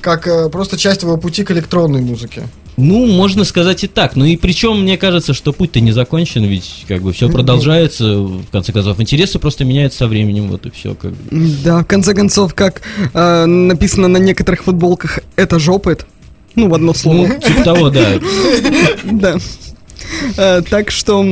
E: как э, просто часть твоего пути к электронной музыке.
G: Ну, можно сказать и так. Ну и причем, мне кажется, что путь-то не закончен, ведь как бы все продолжается, в конце концов. Интересы просто меняются со временем, вот и все. Как бы.
D: Да, в конце концов, как э, написано на некоторых футболках, это жопает. Ну, в одно слово.
G: Ну, типа того, да.
D: Да. Э, Так что...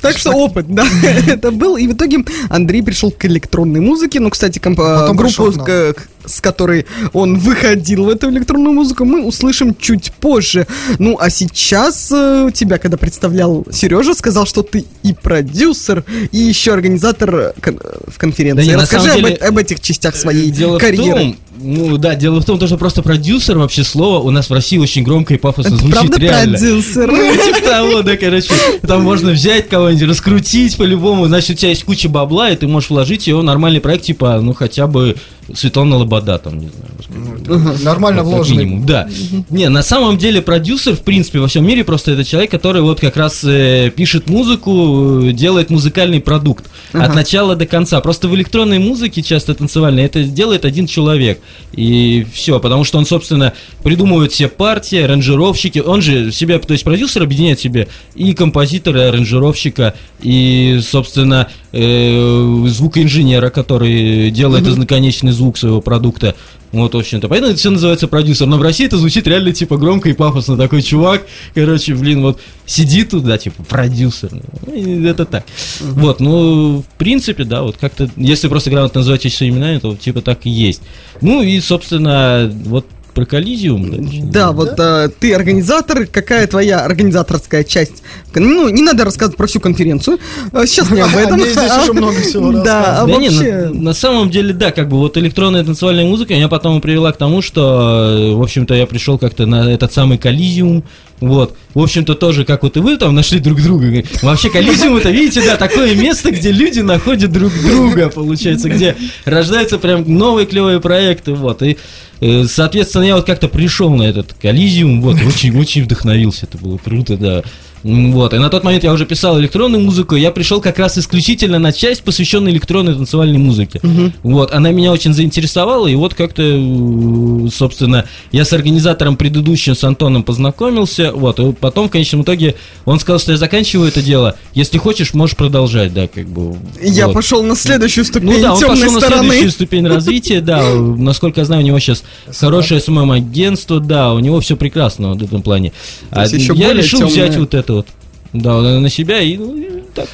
D: Так что опыт, да, это был. И в итоге Андрей пришел к электронной музыке. Ну, кстати, комп- э, группу,
E: к-
D: с которой он выходил в эту электронную музыку, мы услышим чуть позже. Ну, а сейчас э, тебя, когда представлял Сережа, сказал, что ты и продюсер, и еще организатор э, кон- э, в конференции.
G: Да не,
D: Расскажи об,
G: деле,
D: э- об этих частях своей
G: Дело
D: карьеры.
G: в том, ну да, дело в том, что просто продюсер вообще слово у нас в России очень громко и пафосно
D: Это
G: звучит
D: правда
G: реально.
D: продюсер?
G: Ну, типа того, да, короче. Там можно взять кого-нибудь, раскрутить по-любому. Значит, у тебя есть куча бабла, и ты можешь вложить ее в нормальный проект, типа, ну, хотя бы Светлана Лобода, там, не знаю.
E: Нормально
G: Как
E: вложенный.
G: минимум, да. Не, на самом деле продюсер, в принципе, во всем мире просто это человек, который вот как раз э, пишет музыку, э, делает музыкальный продукт от начала до конца. Просто в электронной музыке, часто танцевальной, это делает один человек. И все, потому что он, собственно, придумывает все партии, аранжировщики. Он же себя, то есть продюсер объединяет себе и композитора, и аранжировщика, и, собственно, э, звукоинженера, который делает изнаконечный звук своего продукта. Вот, в общем-то. Поэтому это все называется продюсер. Но в России это звучит реально, типа, громко и пафосно. Такой чувак, короче, блин, вот сидит туда, типа, продюсер. Это так. Вот, ну, в принципе, да, вот как-то, если просто грамотно называть эти имена, то типа так и есть. Ну, и, собственно, вот про коллизиум. дальше.
D: Да, вот э, ты организатор, какая твоя организаторская часть? Ну, не надо рассказывать про всю конференцию. Э, Сейчас не об этом.
E: Мне здесь уже много всего
D: Да, а
G: Да
D: вообще...
G: на, на самом деле, да, как бы вот электронная танцевальная музыка меня потом привела к тому, что, э, в общем-то, я пришел как-то на этот самый коллизиум, вот, в общем-то, тоже, как вот и вы там нашли друг друга. Вообще, коллизиум, это, видите, да, такое место, где люди находят друг друга, получается, где рождаются прям новые клевые проекты, вот, и, э, соответственно, я вот как-то пришел на этот коллизиум, вот, очень-очень вдохновился, это было круто, да. Вот, и на тот момент я уже писал электронную музыку, и я пришел как раз исключительно на часть, посвященную электронной танцевальной музыке. Вот, она меня очень заинтересовала, и вот как-то, э, собственно, я с организатором предыдущим, с Антоном, познакомился, вот, и потом, в конечном итоге, он сказал, что я заканчиваю это дело, если хочешь, можешь продолжать, да, как бы.
D: Я
G: вот.
D: пошел на следующую ступень
G: Ну да, он пошел на
D: стороны.
G: следующую ступень развития, да. Насколько я знаю, у него сейчас хорошее СММ-агентство, да, у него все прекрасно в этом плане. А я решил взять вот это вот. Да, на себя и ну, так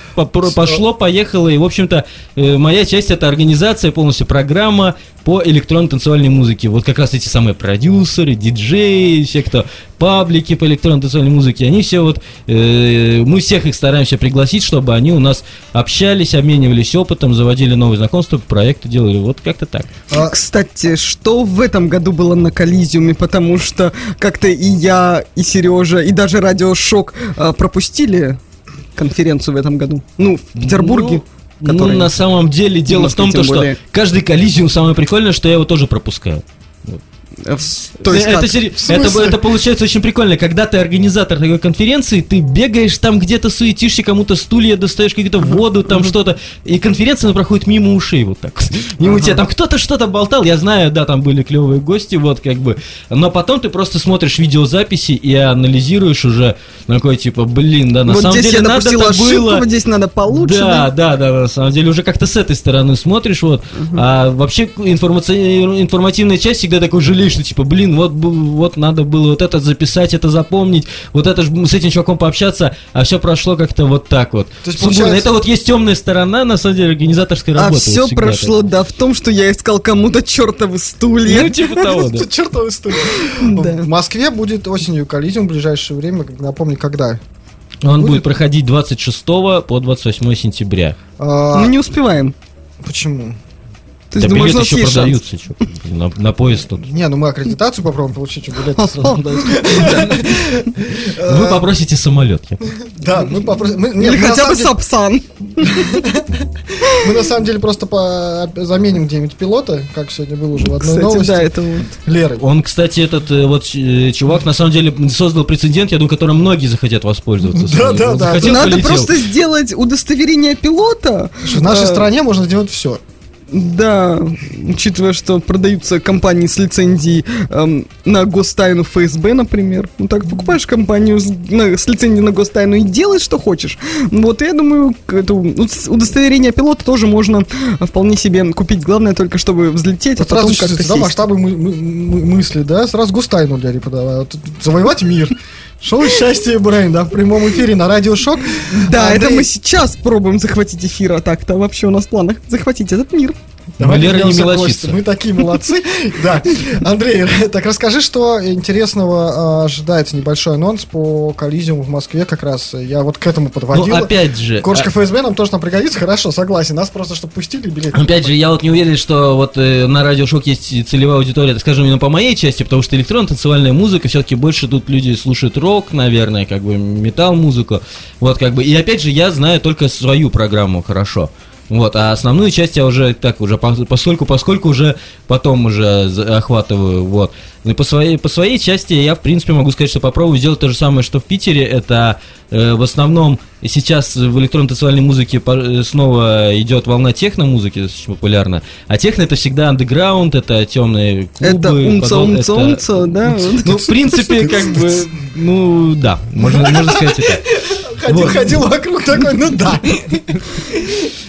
G: пошло, поехало. И, в общем-то, э, моя часть это организация, полностью программа по электронной танцевальной музыке. Вот как раз эти самые продюсеры, диджеи, все, кто паблики по электронной танцевальной музыке, они все вот, э, мы всех их стараемся пригласить, чтобы они у нас общались, обменивались опытом, заводили новые знакомства, проекты делали. Вот как-то так.
E: А,
D: Кстати, что в этом году было на Коллизиуме, потому что как-то и я, и Сережа, и даже Радиошок а, пропустили конференцию в этом году. Ну, в Петербурге.
G: Ну,
D: который-
G: ну, на самом деле, дело в
D: Москве
G: том, то, что
D: более.
G: каждый коллизиум самое прикольное, что я его тоже пропускаю.
D: Э, в- То есть
G: это, сери- это, это получается очень прикольно, когда ты организатор такой конференции, ты бегаешь там где-то, суетишься, кому-то стулья достаешь, какую-то воду, там что-то, и конференция она проходит мимо ушей вот так. Мимо тебя там кто-то что-то болтал, я знаю, да, там были клевые гости, вот как бы, но потом ты просто смотришь видеозаписи и анализируешь уже, такой типа, блин, да, на
D: вот
G: самом деле надо так
D: ошибку,
G: было.
D: вот здесь надо получше.
G: Да, да, да, на самом деле. Уже как-то с этой стороны смотришь, вот. А вообще информаци- информативная часть всегда такой жалеешь, что типа, блин, вот, бу- вот надо было вот это записать, это запомнить, вот это ж с этим чуваком пообщаться, а все прошло как-то вот так вот.
E: То есть,
G: Сумбурно.
E: получается-
G: Это вот есть темная сторона, на самом деле, организаторской
D: А
G: работы. вот
D: все
G: всегда
D: прошло,
G: так.
D: да, в том, что я искал кому-то чертовы стулья.
G: Ну, типа того, да.
E: История.
D: Да.
E: В Москве будет осенью коллизиум в ближайшее время, как- напомни, когда.
G: Он
E: Будет?
G: будет проходить 26 по 28 сентября.
E: А,
D: Мы не успеваем.
E: Почему?
D: То
G: Да
D: есть, думаешь, у
G: билеты еще
D: есть шанс?
G: продаются, чё, на, на поезд тут.
E: Не, ну мы аккредитацию попробуем получить, что билеты сразу.
G: Вы попросите самолет. я
E: Да, мы попросим.
D: Или хотя бы Сапсан.
E: Мы на самом деле просто заменим где-нибудь пилота, как сегодня было уже в одной новости.
D: да, это вот.
E: Леры.
G: Он, кстати, этот э, вот э, чувак на самом деле создал прецедент, я думаю, которым многие захотят воспользоваться.
E: Да, да, да.
D: Надо просто сделать удостоверение пилота.
E: В нашей
D: Э,
E: стране можно сделать все.
D: Да, учитывая, что продаются компании с лицензией эм, на гостайну ФСБ, например. Ну так покупаешь компанию с, на- с лицензией на гостайну и делаешь, что хочешь. Вот я думаю, это удостоверение пилота тоже можно э, вполне себе купить. Главное только, чтобы взлететь, а
E: Вот сразу
D: потом как-то
E: да, масштабы мы- мы- мы- мысли, да? Сразу Густайну Лере подавают. Завоевать мир. Шоу «Счастье и Брейн», да, в прямом эфире на Радио Шок.
D: Да, это
E: Андрей-
D: мы сейчас пробуем захватить эфир, а так-то вообще у нас в планах захватить этот мир.
E: Давай
G: Лера не мелочится.
E: Мы такие молодцы. Да. Андрей, так расскажи, что интересного а, ожидается небольшой анонс по коллизиуму в Москве как раз. Я вот к этому подводил.
G: Ну, опять же,
E: Корочка
G: а-
E: ФСБ нам тоже нам пригодится, хорошо, согласен. Нас просто, чтобы пустили билеты.
G: Опять же, я вот не уверен, что вот э, на радиошок есть целевая аудитория, скажем, именно по моей части, потому что электронная танцевальная музыка, все-таки больше тут люди слушают рок, наверное, как бы металл-музыку. Вот как бы. И опять же, я знаю только свою программу хорошо. Вот, а основную часть я уже так уже по- поскольку, поскольку уже потом уже охватываю, вот. Ну и по своей, по своей части я, в принципе, могу сказать, что попробую сделать то же самое, что в Питере. Это э, в основном сейчас в электронной танцевальной музыке э, снова идет волна техно-музыки, достаточно популярна. А техно это всегда андеграунд, это темные клубы.
D: Это умца,
G: подол-
D: умца,
G: это-
D: умца, да?
G: Ну, в принципе, как бы, ну, да, можно, можно сказать так.
E: Ходил, ходил вокруг такой, ну да.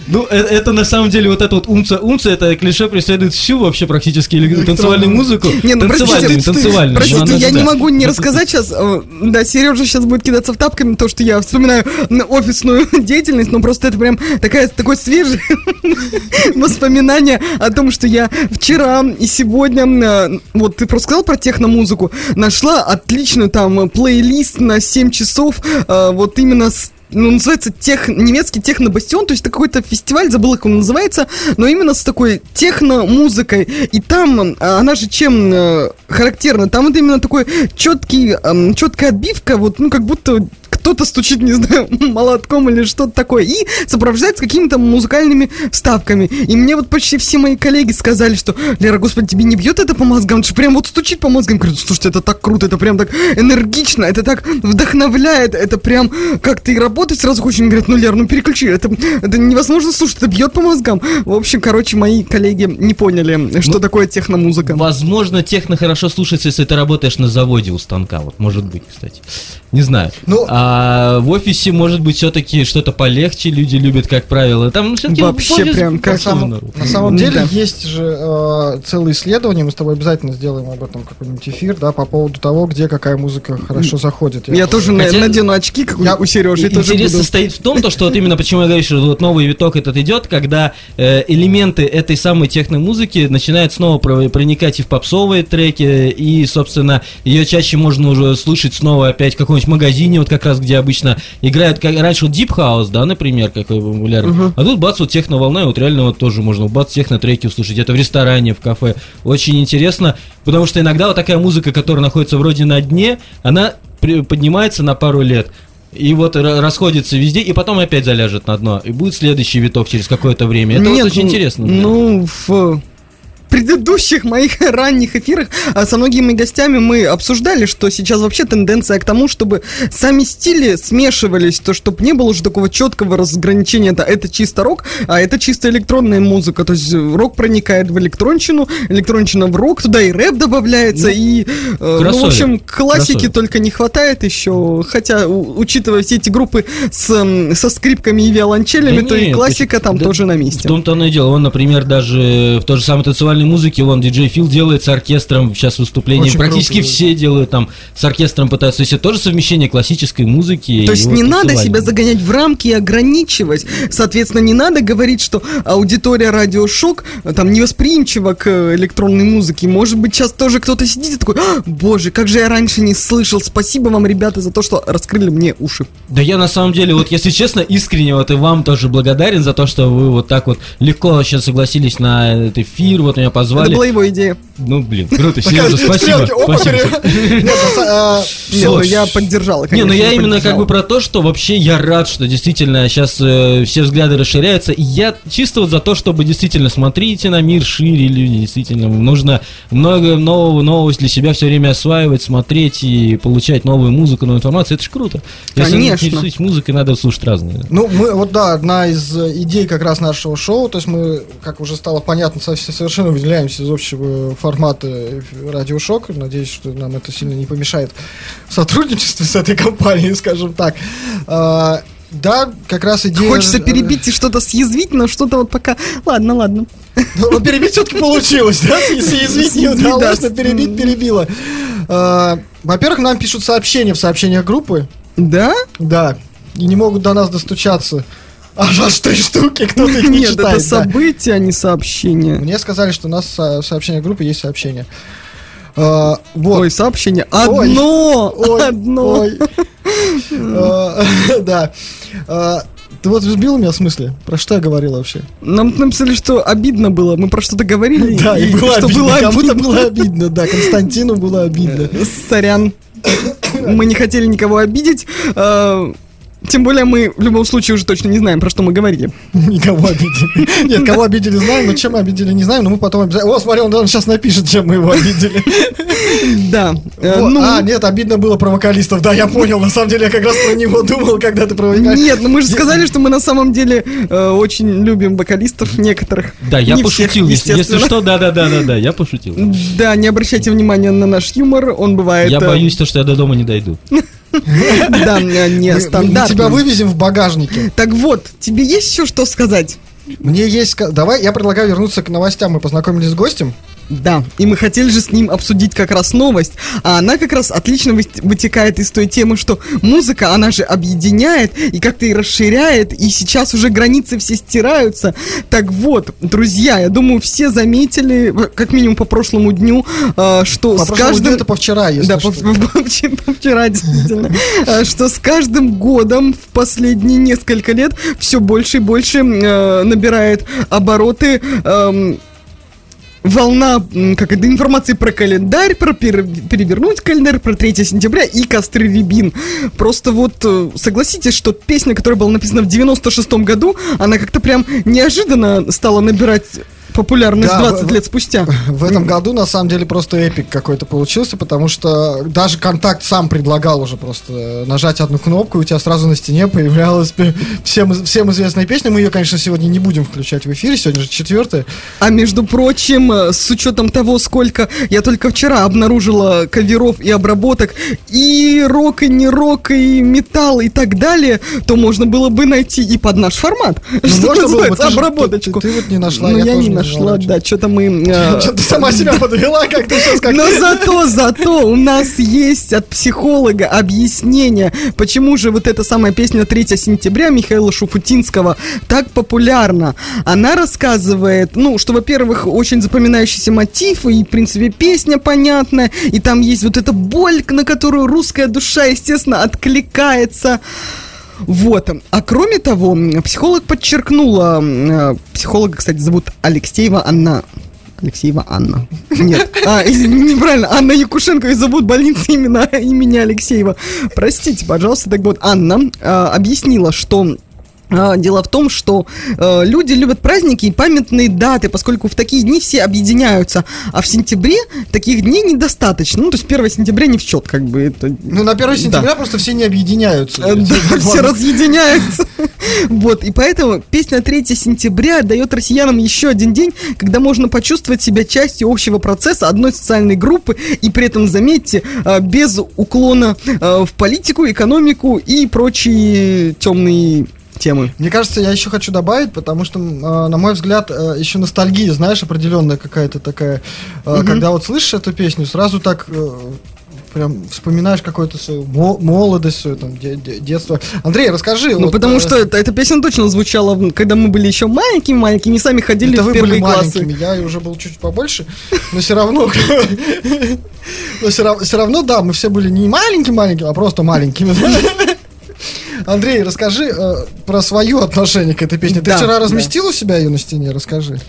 G: Ну, э- это, на самом деле вот это вот умца, умца, это клише преследует всю вообще практически танцевальную музыку.
D: Не, ну
G: танцевальную, танцевальную.
D: простите, я не могу не рассказать сейчас. э, Да, Сережа сейчас будет кидаться в тапками, то, что я вспоминаю офисную деятельность, но просто это прям такая, такое свежее воспоминание о том, что я вчера и сегодня, э, вот ты просто сказал про техномузыку, нашла отличную там плейлист на 7 часов, вот именно с ну, называется тех, немецкий технобастион, то есть это какой-то фестиваль, забыл, как он называется, но именно с такой техно-музыкой. И там, э, она же чем э, характерна? Там вот именно такой четкий, эм, четкая отбивка, вот, ну, как будто кто-то стучит, не знаю, молотком или что-то такое, и сопровождается какими-то музыкальными вставками. И мне вот почти все мои коллеги сказали, что, Лера, господи, тебе не бьет это по мозгам? Ты же прям вот стучит по мозгам. Говорю, слушайте, это так круто, это прям так энергично, это так вдохновляет, это прям как ты работать сразу хочешь. Они говорят, ну, Лер, ну переключи, это, это невозможно слушать, это бьет по мозгам. В общем, короче, мои коллеги не поняли, что
G: Ну,
D: такое техномузыка.
G: Возможно, техно хорошо слушается, если ты работаешь на заводе у станка. Вот, может быть, кстати. Не знаю.
E: Ну,
G: а А в офисе, может быть, все-таки что-то полегче люди любят, как правило. Там все-таки
D: Вообще прям как
E: На самом,
G: народ.
E: на самом
D: Да.
E: деле есть же э, целые исследования, мы с тобой обязательно сделаем об этом какой-нибудь эфир, да, по поводу того, где какая музыка хорошо заходит.
D: Я тоже на-
G: Хотя-
D: надену очки, как у-
E: Я-
D: у Сережи, и тоже
G: Интерес
D: буду.
G: состоит в том, то, что вот именно почему я говорю, что вот новый виток этот идет, когда э, элементы этой самой техномузыки начинают снова про- проникать и в попсовые треки, и, собственно, ее чаще можно уже слышать снова опять в каком-нибудь магазине, вот как раз где обычно играют, как раньше вот Deep House, да, например, какой популярный. А тут бац, вот техно-волна, и вот реально вот тоже можно бац, техно-треки услышать, где-то в ресторане, в кафе. Очень интересно, потому что иногда вот такая музыка, которая находится вроде на дне, она поднимается на пару лет. И вот ра- расходится везде, и потом опять заляжет на дно. И будет следующий виток через какое-то время. Это
D: Нет,
G: вот очень
D: ну,
G: интересно.
D: Ну, в предыдущих моих ранних эфирах а, со многими гостями мы обсуждали, что сейчас вообще тенденция к тому, чтобы сами стили смешивались, то чтобы не было уже такого четкого разграничения, это, это чисто рок, а это чисто электронная музыка, то есть э, рок проникает в электронщину, электронщина в рок, туда и рэп добавляется, и, э, ну, в общем, классики
G: Кроссовер.
D: только не хватает еще, хотя, у- учитывая все эти группы с, со скрипками и виолончелями,
G: Да
D: то и
G: нет,
D: классика там
G: да
D: тоже на
G: В
D: месте.
G: том-то оно и дело. Он, например, даже в той же самой танцевальной музыке, он диджей Фил делает с оркестром сейчас выступления.
E: Очень
G: Практически
E: круто, да.
G: все делают там с оркестром пытаются. То есть это тоже совмещение классической музыки.
D: То есть
G: вот
D: не надо себя загонять в рамки и ограничивать. Соответственно, не надо говорить, что аудитория радиошок там невосприимчива к электронной музыке. Может быть, сейчас тоже кто-то сидит и такой, «А, боже, как же я раньше не слышал. Спасибо вам, ребята, за то, что раскрыли мне уши.
G: Да я на самом деле, вот если честно, искренне вот и вам тоже благодарен за то, что вы вот так вот легко сейчас согласились на этот эфир, вот меня
D: Это
G: позвали.
D: была его идея.
G: Ну, блин, круто,
E: Такая
G: спасибо.
E: Нет, а,
D: Не,
G: Всё.
D: ну я поддержала,
G: Не, ну я именно как бы про то, что вообще я рад, что действительно сейчас все взгляды расширяются. И я чисто вот за то, чтобы действительно смотрите на мир шире, люди, действительно. Нужно много нового, нового для себя все время осваивать, смотреть и получать новую музыку, новую информацию. Это ж круто. Если интересуетесь музыкой, надо слушать разные.
E: Ну, мы, вот да, одна из э, идей как раз нашего шоу, то есть мы, как уже стало понятно, со- совершенно выделяемся из общего формата радиошок. Надеюсь, что нам это сильно не помешает в сотрудничестве с этой компанией, скажем так. А, да, как раз идея...
D: Хочется перебить и что-то съязвить, но что-то вот пока... Ладно, ладно.
E: Ну, ну, перебить все-таки получилось, да? Съязвить не удалось,
D: да.
E: но перебить перебило. А, Во-первых, нам пишут сообщения в сообщениях группы,
D: Да?
E: да, и не могут до нас достучаться. Аж аж три штуки, кто-то их не
D: Нет,
E: читает.
D: это
E: да.
D: событие, а не сообщение.
E: Мне сказали, что у нас со- в сообщениях группы есть сообщение. А, вот.
D: Ой, сообщение. Одно!
E: Ой,
D: Одно!
E: ой. А, Да. А, Ты вот сбил меня в смысле? Про что я говорил вообще?
D: Нам написали, что обидно было. Мы про что-то говорили.
E: Да, и было
D: что
E: обидно.
D: было
E: Кому-то было обидно, да. Константину было обидно.
D: Сорян. Мы не хотели никого обидеть. Тем более мы в любом случае уже точно не знаем, про что мы говорили.
E: Никого обидели. Нет, кого обидели, знаем, но чем мы обидели, не знаем, но мы потом обязательно... О, смотри, он, он сейчас напишет, чем мы его обидели.
D: Да. э, ну,
E: А, нет, обидно было про вокалистов. Да, я понял. На самом деле, я как раз про него думал, когда ты про.
D: Нет, ну мы же сказали, что мы на самом деле э, очень любим вокалистов некоторых.
G: Да, я пошутил. если, что, да-да-да-да-да, я пошутил.
D: Да, не обращайте внимания на наш юмор, он бывает...
G: Я
D: э,
G: боюсь, то, что я до дома не дойду.
D: Да, не
E: Мы
D: стандартный.
E: тебя вывезем в багажнике.
D: Так вот, тебе есть еще что сказать?
E: Мне есть... Давай, я предлагаю вернуться к новостям. Мы познакомились с гостем.
D: Да, и мы хотели же с ним обсудить как раз новость, а она как раз отлично вы- вытекает из той темы, что музыка, она же объединяет и как-то и расширяет, и сейчас уже границы все стираются. Так вот, друзья, я думаю, все заметили, как минимум по прошлому дню, а, что
E: По
D: с каждым...
E: дню это по вчера, если
D: Да,
E: что.
D: по- по- по- вчера действительно. А, Что с каждым годом в последние несколько лет все больше и больше э, набирает обороты волна как это, информации про календарь, про пер- перевернуть календарь, про 3 сентября и костры рябин. Просто вот э, согласитесь, что песня, которая была написана в 96-м году, она как-то прям неожиданно стала набирать популярность
E: Да,
D: 20
E: в-
D: лет спустя.
E: В этом году, на самом деле, просто эпик какой-то получился, потому что даже контакт сам предлагал уже просто нажать одну кнопку, и у тебя сразу на стене появлялась всем, всем известная песня. Мы ее, конечно, сегодня не будем включать в эфире, сегодня же четвертая.
D: А между прочим, э, с учетом того, сколько я только вчера обнаружила каверов и обработок, и рок, и не рок, и металл, и так далее, то можно было бы найти и под наш формат.
E: Ну,
D: что
E: можно было бы, ты
D: обработочку.
E: ты- ты вот не нашла,
D: Ну,
E: я
D: я,
E: тоже
D: не нашла,
E: знала,
D: да, что-то мы... э,
E: Что ты сама себя подвела, как ты сейчас как
D: Но зато, зато у нас есть от психолога объяснение, почему же вот эта самая песня 3 сентября Михаила Шуфутинского так популярна. Она рассказывает, ну, что, во-первых, очень запоминающийся мотив, и, в принципе, песня понятная, и там есть вот эта боль, на которую русская душа, естественно, откликается. Вот. А кроме того, психолог подчеркнула, э, психолога, кстати, зовут Алексеева Анна. Алексеева Анна. Нет, а, неправильно, Анна Якушенко, и зовут больница именно имени Алексеева. Простите, пожалуйста, так вот, Анна а, объяснила, что Дело в том, что э, люди любят праздники и памятные даты, поскольку в такие дни все объединяются, а в сентябре таких дней недостаточно. Ну, то есть 1 сентября не в счет, как бы это.
E: Ну, на 1 сентября просто все не объединяются.
D: Э, Да, все разъединяются. Вот, и поэтому песня 3 сентября дает россиянам еще один день, когда можно почувствовать себя частью общего процесса одной социальной группы, и при этом, заметьте, э, без уклона э, в политику, экономику и прочие темные темы.
E: Мне кажется, я еще хочу добавить, потому что, э, на мой взгляд, э, еще ностальгия, знаешь, определенная какая-то такая. э, Когда вот слышишь эту песню, сразу так прям вспоминаешь какую-то свою мо- молодость, свое там де- де- детство. Андрей, расскажи.
D: Ну,
E: вот,
D: потому
E: э,
D: что это- эта песня точно звучала, когда мы были еще маленькими-маленькими, сами ходили
E: это
D: в
E: вы были
D: первые классы.
E: маленькими, я уже был чуть побольше, но все равно, но все равно, да, мы все были не маленькими-маленькими, а просто маленькими. Андрей, расскажи э, про свое отношение к этой песне. Ты
D: Да,
E: вчера
D: да.
E: разместил у себя ее на стене? Расскажи.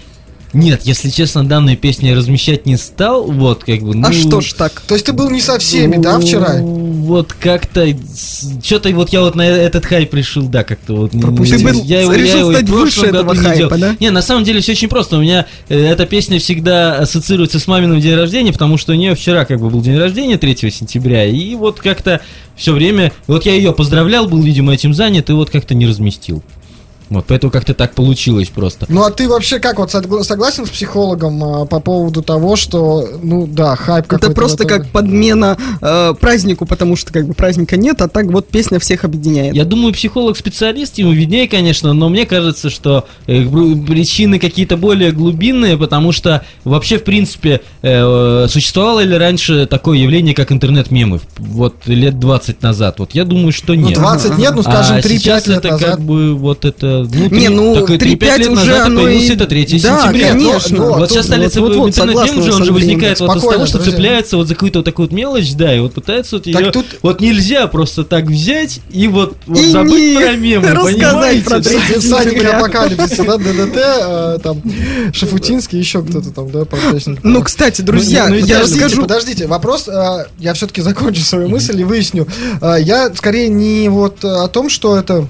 G: Нет, если честно, данную песню я размещать не стал, вот как бы.
D: А
G: ну,
D: что ж так?
E: То есть ты был не со всеми, да, вчера?
G: Вот как-то что-то вот я вот на этот хайп решил, да, как-то вот. не-
E: Пропустил.
G: не-
E: Ты был-
G: я его-
D: решил
G: я его
D: стать выше этого
G: не
D: хайпа,
G: делал.
D: да?
G: Не, на самом деле все очень просто. У меня э, эта песня всегда ассоциируется с маминым день рождения, потому что у нее вчера как бы был день рождения 3 сентября, и вот как-то все время, вот я ее поздравлял, был, видимо, этим занят, и вот как-то не разместил. Вот, поэтому как-то так получилось просто.
E: Ну а ты вообще как вот согла- согласен с психологом а, по поводу того, что, ну да, хайп какой-то.
D: Это просто
E: в этом-
D: как подмена э, празднику, потому что как бы праздника нет, а так вот песня всех объединяет.
G: Я думаю, психолог-специалист, ему виднее, конечно, но мне кажется, что э, причины какие-то более глубинные, потому что вообще, в принципе, э, существовало ли раньше такое явление, как интернет-мемы, вот лет 20 назад? Вот я думаю, что
E: Ну
G: нет.
E: 20 нет, ну скажем
G: а
E: 3-5
G: сейчас
E: лет
G: это
E: назад.
G: как бы вот это... Ну,
D: Не, ну,
G: так и 3-5
D: 3-5
G: лет
D: уже
G: назад
D: оно
G: появился
D: и-
G: это 3
D: Да,
G: сентября.
D: конечно.
E: но-
G: Вот
E: тут-
G: сейчас стали
D: вот- вот- вот,
G: интернет-мем
D: согласна
G: же, он же возникает вот из того, что
E: друзья.
G: цепляется вот за какую-то вот такую вот мелочь, да, и вот пытаются вот ее...
E: тут-
G: Вот нельзя просто так взять и вот, вот
D: И
G: забыть
D: не
G: про мемы,
D: рассказать
G: понимаете?
D: про
G: Да.
D: третье
E: Всадник
D: сентября.
E: апокалипсиса, да, ДДТ, э, там, Шафутинский, еще кто-то там, да.
D: Ну, кстати, друзья,
E: Ну, ну,
D: я расскажу.
E: Подождите, вопрос, э, я все-таки закончу свою мысль и выясню. Я скорее не вот о том, что это...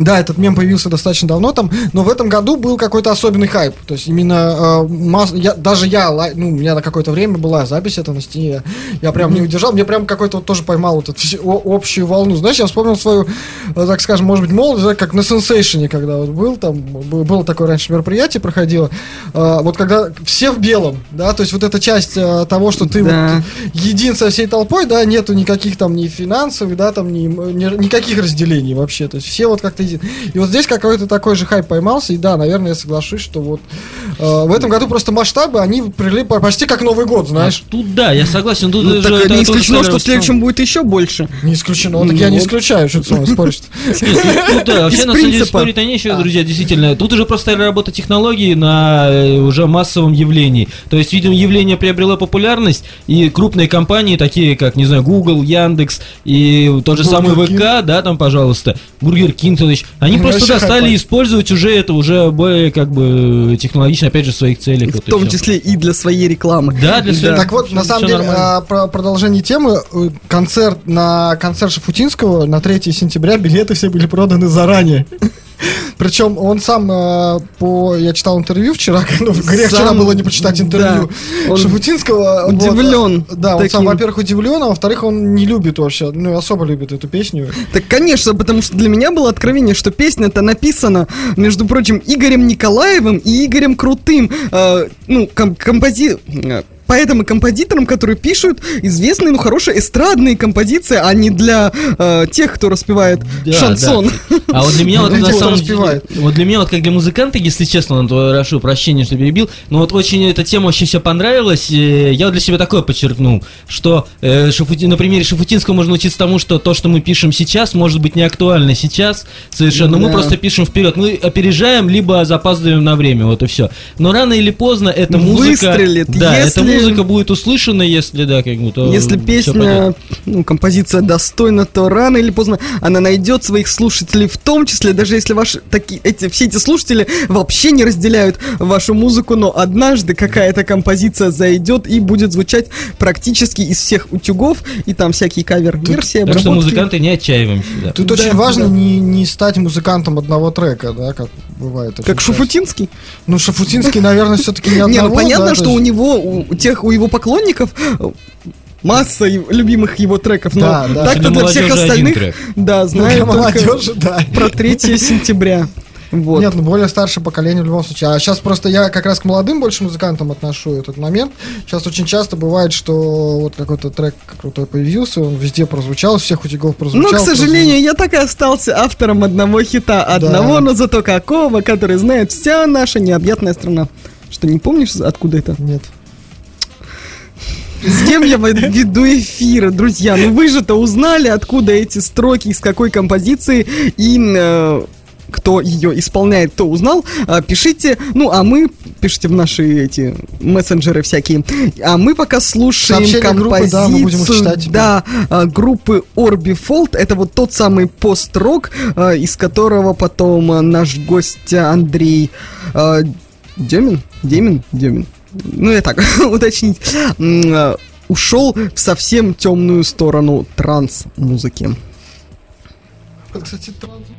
E: Да, этот мем появился достаточно давно там, но в этом году был какой-то особенный хайп. То есть именно э, масс- я, даже я, ну, у меня на какое-то время была запись это на стене, я прям не удержал, мне прям какой-то вот тоже поймал вот эту о- общую волну. Знаешь, я вспомнил свою, э, так скажем, может быть, молодость, как на сенсейшене, когда вот был, там было такое раньше мероприятие проходило, э, вот когда все в белом, да, то есть вот эта часть э, того, что ты
D: Да.
E: вот един со всей толпой, да, нету никаких там ни финансовых, да, там ни, ни- никаких разделений вообще, то есть все вот как-то един. И вот здесь какой-то такой же хайп поймался, и да, наверное, я соглашусь, что вот э, в этом году просто масштабы, они прили по- почти как Новый год, знаешь.
G: А Тут да, я согласен. Тут
D: Ну,
G: же
D: так
G: это
D: не исключено, что в следующем будет еще больше.
E: Не исключено, так я не
D: вот.
E: исключаю, что ты со мной споришь.
G: Тут, да, вообще, на самом деле, спорить они еще, друзья, действительно. Тут уже просто стали работать технологии на э, уже массовом явлении. То есть, видимо, явление приобрело популярность, и крупные компании, такие как, не знаю, Google, Яндекс и тот же самый. ВК, да, там, пожалуйста, Бургер Кинг, есть, они
E: Ну,
G: просто да, стали использовать уже это уже более, как бы, технологично, опять же, в своих целях.
D: В
G: вот и
D: том числе и для своей рекламы.
G: Да, для своей-
E: Так вот,
G: всё-
E: на самом деле,
G: нормально.
E: а, про продолжение темы, э, концерт на концерт Шафутинского на 3 сентября билеты все были проданы заранее. Причем он сам э, по... Я читал интервью вчера, ну, грех
D: Сам,
E: вчера было не почитать интервью
D: да, он
E: Шафутинского. вот,
D: удивлен
E: да, он сам,
D: таким.
E: во-первых, удивлен, а во-вторых, он не любит вообще, ну, особо любит эту песню.
D: Так, конечно, потому что для меня было откровение, что песня-то написана, между прочим, Игорем Николаевым и Игорем Крутым. э, ну, ком- компози... э, Поэтому композиторам, которые пишут известные, ну, хорошие эстрадные композиции, а не для э, тех, кто распевает
G: Да,
D: шансон.
G: да. А вот для меня вот на самом деле, вот для меня вот как для музыканта, если честно, ну, прошу прощения, что перебил, но вот очень эта тема очень все понравилась. Я вот для себя такое подчеркнул, что э, Шафути- на примере Шафутинского можно учиться тому, что то, что мы пишем сейчас, может быть не актуально сейчас совершенно. Мы
D: Да.
G: просто пишем вперед, мы опережаем либо запаздываем на время, вот и все. Но рано или поздно эта музыка,
D: Выстрелит,
G: да, эта
D: если-
G: музыка будет услышана, если да, как бы то
D: Если песня, ну, композиция достойна, то рано или поздно она найдет своих слушателей, в том числе, даже если ваши такие, эти, все эти слушатели вообще не разделяют вашу музыку, но однажды какая-то композиция зайдет и будет звучать практически из всех утюгов, и там всякие кавер-версии,
G: Так что музыканты не отчаиваемся. да.
E: Тут
D: Да,
E: очень
D: да.
E: важно не, не стать музыкантом одного трека, да, как бывает.
D: Как
E: часто.
D: Шуфутинский?
E: Ну, Шафутинский, наверное, все-таки не одного.
D: Не, ну понятно,
E: да,
D: что
E: то
D: у него, тех, у его поклонников масса любимых его треков, но
E: Да, да.
D: так-то
G: Для
D: всех остальных, да,
E: Ну,
D: знаю только
E: молодежи, да.
D: про 3 сентября. Вот.
E: Нет, ну более старшее поколение в любом случае. А сейчас просто я как раз к молодым больше музыкантам отношу этот момент. Сейчас очень часто бывает, что вот какой-то трек крутой появился, он везде прозвучал, всех утюгов прозвучал.
D: Но, к сожалению, я так и остался автором одного хита. Одного, но зато какого, который знает вся наша необъятная страна. Что, не помнишь, откуда это?
E: прозвучал. Нет.
D: С кем я веду эфиры, друзья? Ну вы же-то узнали, откуда эти строки, из какой композиции и... э, кто ее исполняет, кто узнал, а, пишите, ну, а мы, пишите в наши эти мессенджеры всякие, а мы пока слушаем
E: Сообщение группы,
D: композицию,
E: да, будем их читать теперь.
D: да, а, группы Orbifold, это вот тот самый пост-рок, а, из которого потом наш гость Андрей а, Демин, Демин, Демин, ну я так уточнить, а, ушел в совсем темную сторону транс-музыки.
E: Кстати, транс-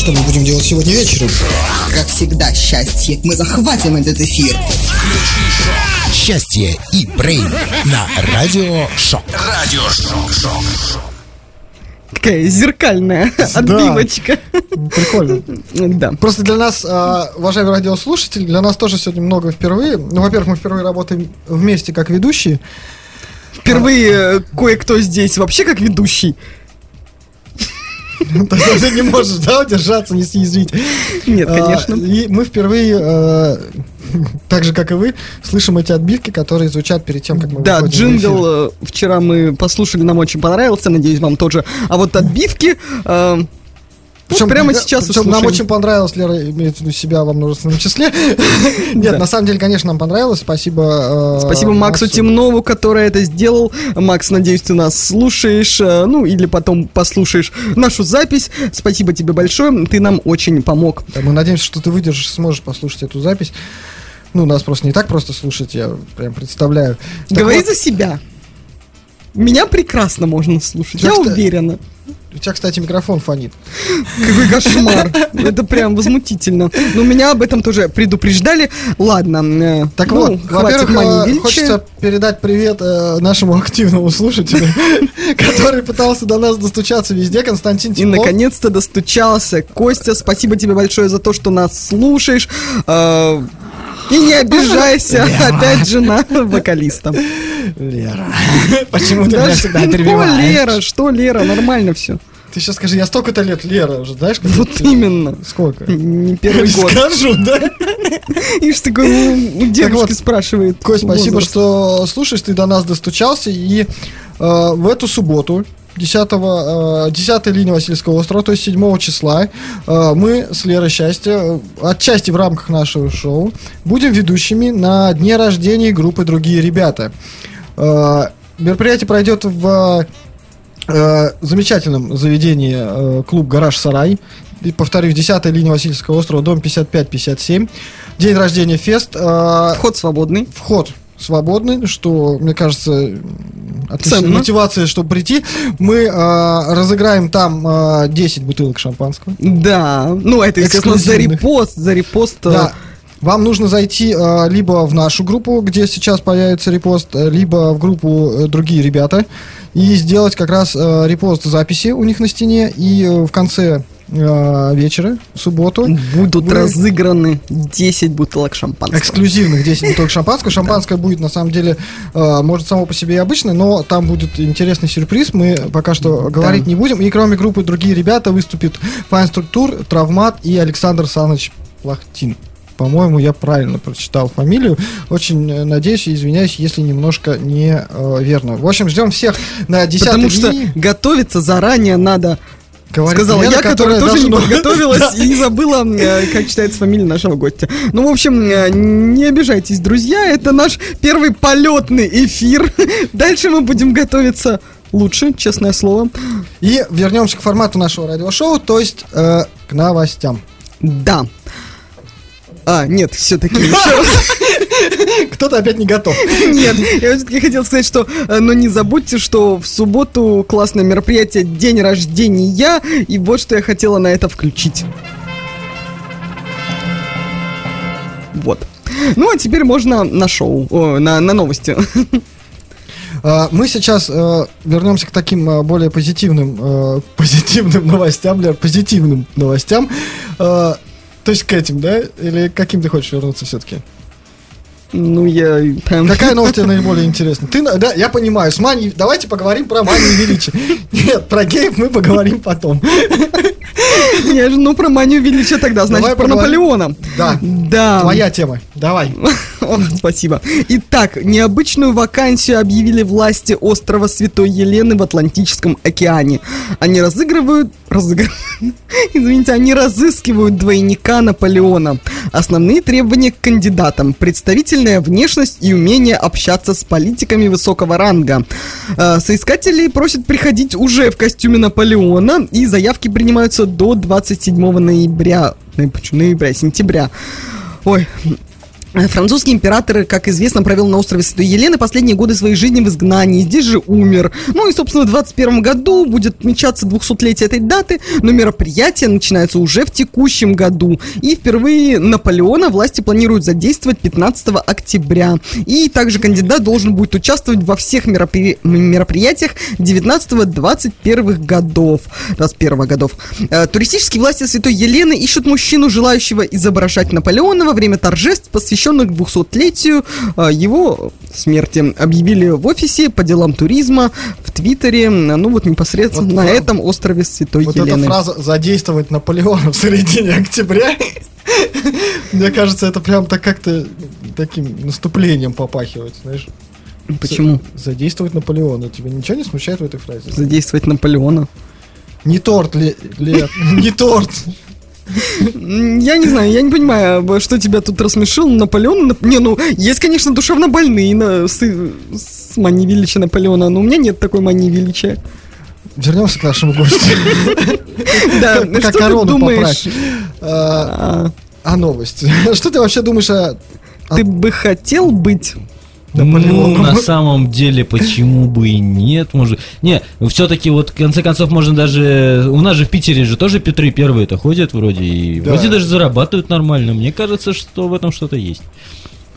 C: что мы будем делать сегодня вечером?
B: Как всегда, счастье. Мы захватим этот эфир.
A: Счастье и Брейн на Радио Шок.
D: Какая зеркальная отбивочка.
E: Прикольно.
D: Да.
E: Просто для нас, а, уважаемые радиослушатели, для нас тоже сегодня много впервые. Ну, во-первых, мы впервые работаем вместе как ведущие.
D: Впервые кое-кто здесь вообще как ведущий.
E: То есть Ты не можешь, да, удержаться, не съязвить.
D: Нет,
E: А,
D: конечно.
E: И мы впервые, э, так же, как и вы, слышим эти отбивки, которые звучат перед тем, как мы
D: Да, джингл э, вчера мы послушали, нам очень понравился, надеюсь, вам тоже. А вот отбивки... э, вот
E: Причем,
D: прямо сейчас
E: причем нам очень понравилось, Лера имеет в виду себя во множественном числе. Нет,
D: Да.
E: на самом деле, конечно, нам понравилось. Спасибо. э,
D: Спасибо Максу Темнову, который это сделал. Макс, надеюсь, ты нас слушаешь, э, ну или потом послушаешь нашу запись. Спасибо тебе большое, ты нам очень помог.
E: Да, Мы надеемся, что ты выдержишь, сможешь послушать эту запись. Ну, нас просто не так просто слушать, я прям представляю. Так
D: Говори
E: вот,
D: за себя. Меня прекрасно можно слушать, я уверена.
E: У тебя, кстати, микрофон фонит.
D: Какой кошмар. Это прям возмутительно. Но меня об этом тоже предупреждали. Ладно. э,
E: Так
D: ну,
E: вот, во-первых, э, хочется передать привет э, нашему активному слушателю, который пытался до нас достучаться везде, Константин
D: И
E: Теплов.
D: наконец-то достучался. Костя, спасибо тебе большое за то, что нас слушаешь. И не обижайся, опять жена вокалиста.
E: Лера. Почему ты меня всегда
D: что,
E: перебиваешь?
D: Лера, что Лера, нормально все.
E: Ты сейчас скажи, я столько-то лет Лера уже, знаешь? как
D: Вот
E: ты-
D: именно.
E: Сколько?
D: Не первый год.
E: Скажу, да?
D: Ишь, такой у, у девушки
E: вот,
D: спрашивает.
E: Кость, спасибо, что слушаешь, ты до нас достучался. И э, в эту субботу, 10, э, 10 линии Васильского острова, то есть 7 числа, э, мы с Лерой Счастья, э, отчасти в рамках нашего шоу, будем ведущими на дне рождения группы «Другие ребята». Э, мероприятие пройдет в э, замечательном заведении э, клуб «Гараж Сарай». И, повторюсь, 10 линия Васильского острова, дом 55-57. День рождения фест. э,
D: Вход свободный.
E: вход свободный, что, мне кажется, отличная
D: Ценно.
E: мотивация, чтобы прийти. Мы э, разыграем там э, 10 бутылок шампанского.
D: Да. Ну, это, естественно, за репост. За репост. э,
E: Да. Вам нужно зайти э, либо в нашу группу, где сейчас появится репост, э, либо в группу э, другие ребята, и сделать как раз э, репост записи у них на стене, и э, в конце вечера, в субботу,
D: Будут
E: вы-
D: разыграны 10 бутылок шампанского.
E: эксклюзивных 10 бутылок шампанского. Шампанское будет, на самом деле, э, может, само по себе и обычное, но там будет интересный сюрприз. Мы пока что говорить не будем. И кроме группы другие ребята выступит Файн Структур, Травмат и Александр Саныч Плахтин. По-моему, я правильно прочитал фамилию. Очень э, надеюсь и извиняюсь, если немножко не э. В общем, ждем всех на 10
D: Потому что
E: линии.
D: готовиться заранее надо.
E: Говорит
D: Сказала я, которая тоже
E: даже-
D: не подготовилась и забыла, э, как читается фамилия нашего гостя. Ну, в общем, э, не обижайтесь, друзья, это наш первый полетный эфир. Дальше мы будем готовиться лучше, честное слово.
E: И вернемся к формату нашего радиошоу, то есть э, к новостям.
D: Да. А, нет, все-таки еще
E: Кто-то опять не готов.
D: Нет, я все-таки хотел сказать, что, э, но не забудьте, что в субботу классное мероприятие День рождения, и вот что я хотела на это включить. Вот. Ну, а теперь можно на шоу, о, на, на новости.
E: А, Мы сейчас э, вернемся к таким э, более позитивным, э, позитивным новостям, Лер, позитивным новостям. То есть к этим, да? Или к каким ты хочешь вернуться все-таки?
D: Ну, я... прям-
E: Какая новость тебе наиболее интересна? Ты, да, я понимаю, с манией, давайте поговорим про манию величия. Нет, про геев мы поговорим потом.
D: Я же, ну, про манию величия тогда, значит,
E: Давай
D: про
E: поговорим.
D: Наполеона.
E: Да,
D: Да.
E: твоя тема, давай.
D: О, спасибо. Итак, необычную вакансию объявили власти острова Святой Елены в Атлантическом океане. Они разыгрывают... разыгрывают извините, они разыскивают двойника Наполеона. Основные требования к кандидатам. Представительная внешность и умение общаться с политиками высокого ранга. Э, Соискатели просят приходить уже в костюме Наполеона, и заявки принимаются до 27 ноября. Ноября, ноября, сентября. Ой, Э, Французский император, как известно, провел на острове Святой Елены последние годы своей жизни в изгнании. Здесь же умер. Ну и, собственно, в 21 году будет отмечаться 200-летие этой даты, но мероприятие начинается уже в текущем году. И впервые Наполеона власти планируют задействовать 15 октября. И также кандидат должен будет участвовать во всех меропри- мероприятиях 19-21 годов. 21 годов. Э, Туристические власти Святой Елены ищут мужчину, желающего изображать Наполеона во время торжеств, посвященных 200-летию э, его смерти. Объявили в офисе по делам туризма, в Твиттере, ну вот непосредственно
E: Вот
D: на
E: фра-
D: этом острове Святой
E: Вот
D: Елены.
E: эта фраза «задействовать Наполеона в середине октября», мне кажется, это прям так как-то таким наступлением попахивает, знаешь.
D: Почему?
E: Задействовать Наполеона. Тебя ничего не смущает в этой фразе?
D: Задействовать Наполеона.
E: Не торт, Ле- Лер, не торт.
D: Я не знаю, я не понимаю, что тебя тут рассмешил. Наполеон... Нап- Не, ну, есть, конечно, душевно больные на, с, с манией величия Наполеона, но у меня нет такой мании величия.
E: Вернемся к нашему гостю.
D: Да, ты
E: корону
D: думаешь?
E: А
D: А,
E: а новости? Что ты вообще думаешь о
D: Ты бы хотел быть...
G: Ну,
E: Наполеону?
G: на самом деле, почему бы и нет, может... Не, все-таки вот, в конце концов, можно даже... У нас же в Питере же тоже Петры Первые-то ходят вроде, и
E: Да.
G: вроде даже зарабатывают нормально. Мне кажется, что в этом что-то есть.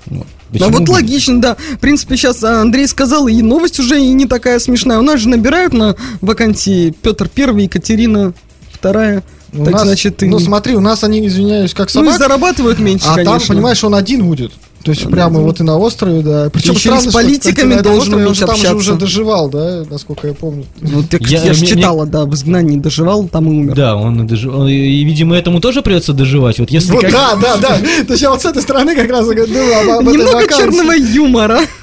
G: Вот.
D: Ну
G: Почему
D: вот логично, да. В принципе, сейчас Андрей сказал, и новость уже и не такая смешная. У нас же набирают на вакансии Петр Первый, Екатерина Вторая.
E: У
D: так
E: нас-
D: значит, ты...
E: Ну смотри, у нас они, извиняюсь, как
D: ну и
E: собак,
D: зарабатывают меньше,
E: а
D: конечно.
E: там, понимаешь, он один будет. То есть прямо вот и на острове, да. Причем
D: Еще и с
E: странно,
D: политиками должен
E: острове же там же
D: общаться.
E: уже доживал, да, насколько я помню.
D: Вот я,
G: Я-
D: я, же
G: мне-
D: читала, да, в изгнании доживал, там и умер.
G: Да, он и, дожи- он- и, видимо, этому тоже придется доживать. Вот если
E: Вот,
G: как-
E: да, да, да. То есть я вот с этой стороны как раз и говорю об, об
D: Немного
E: вакансии.
D: черного юмора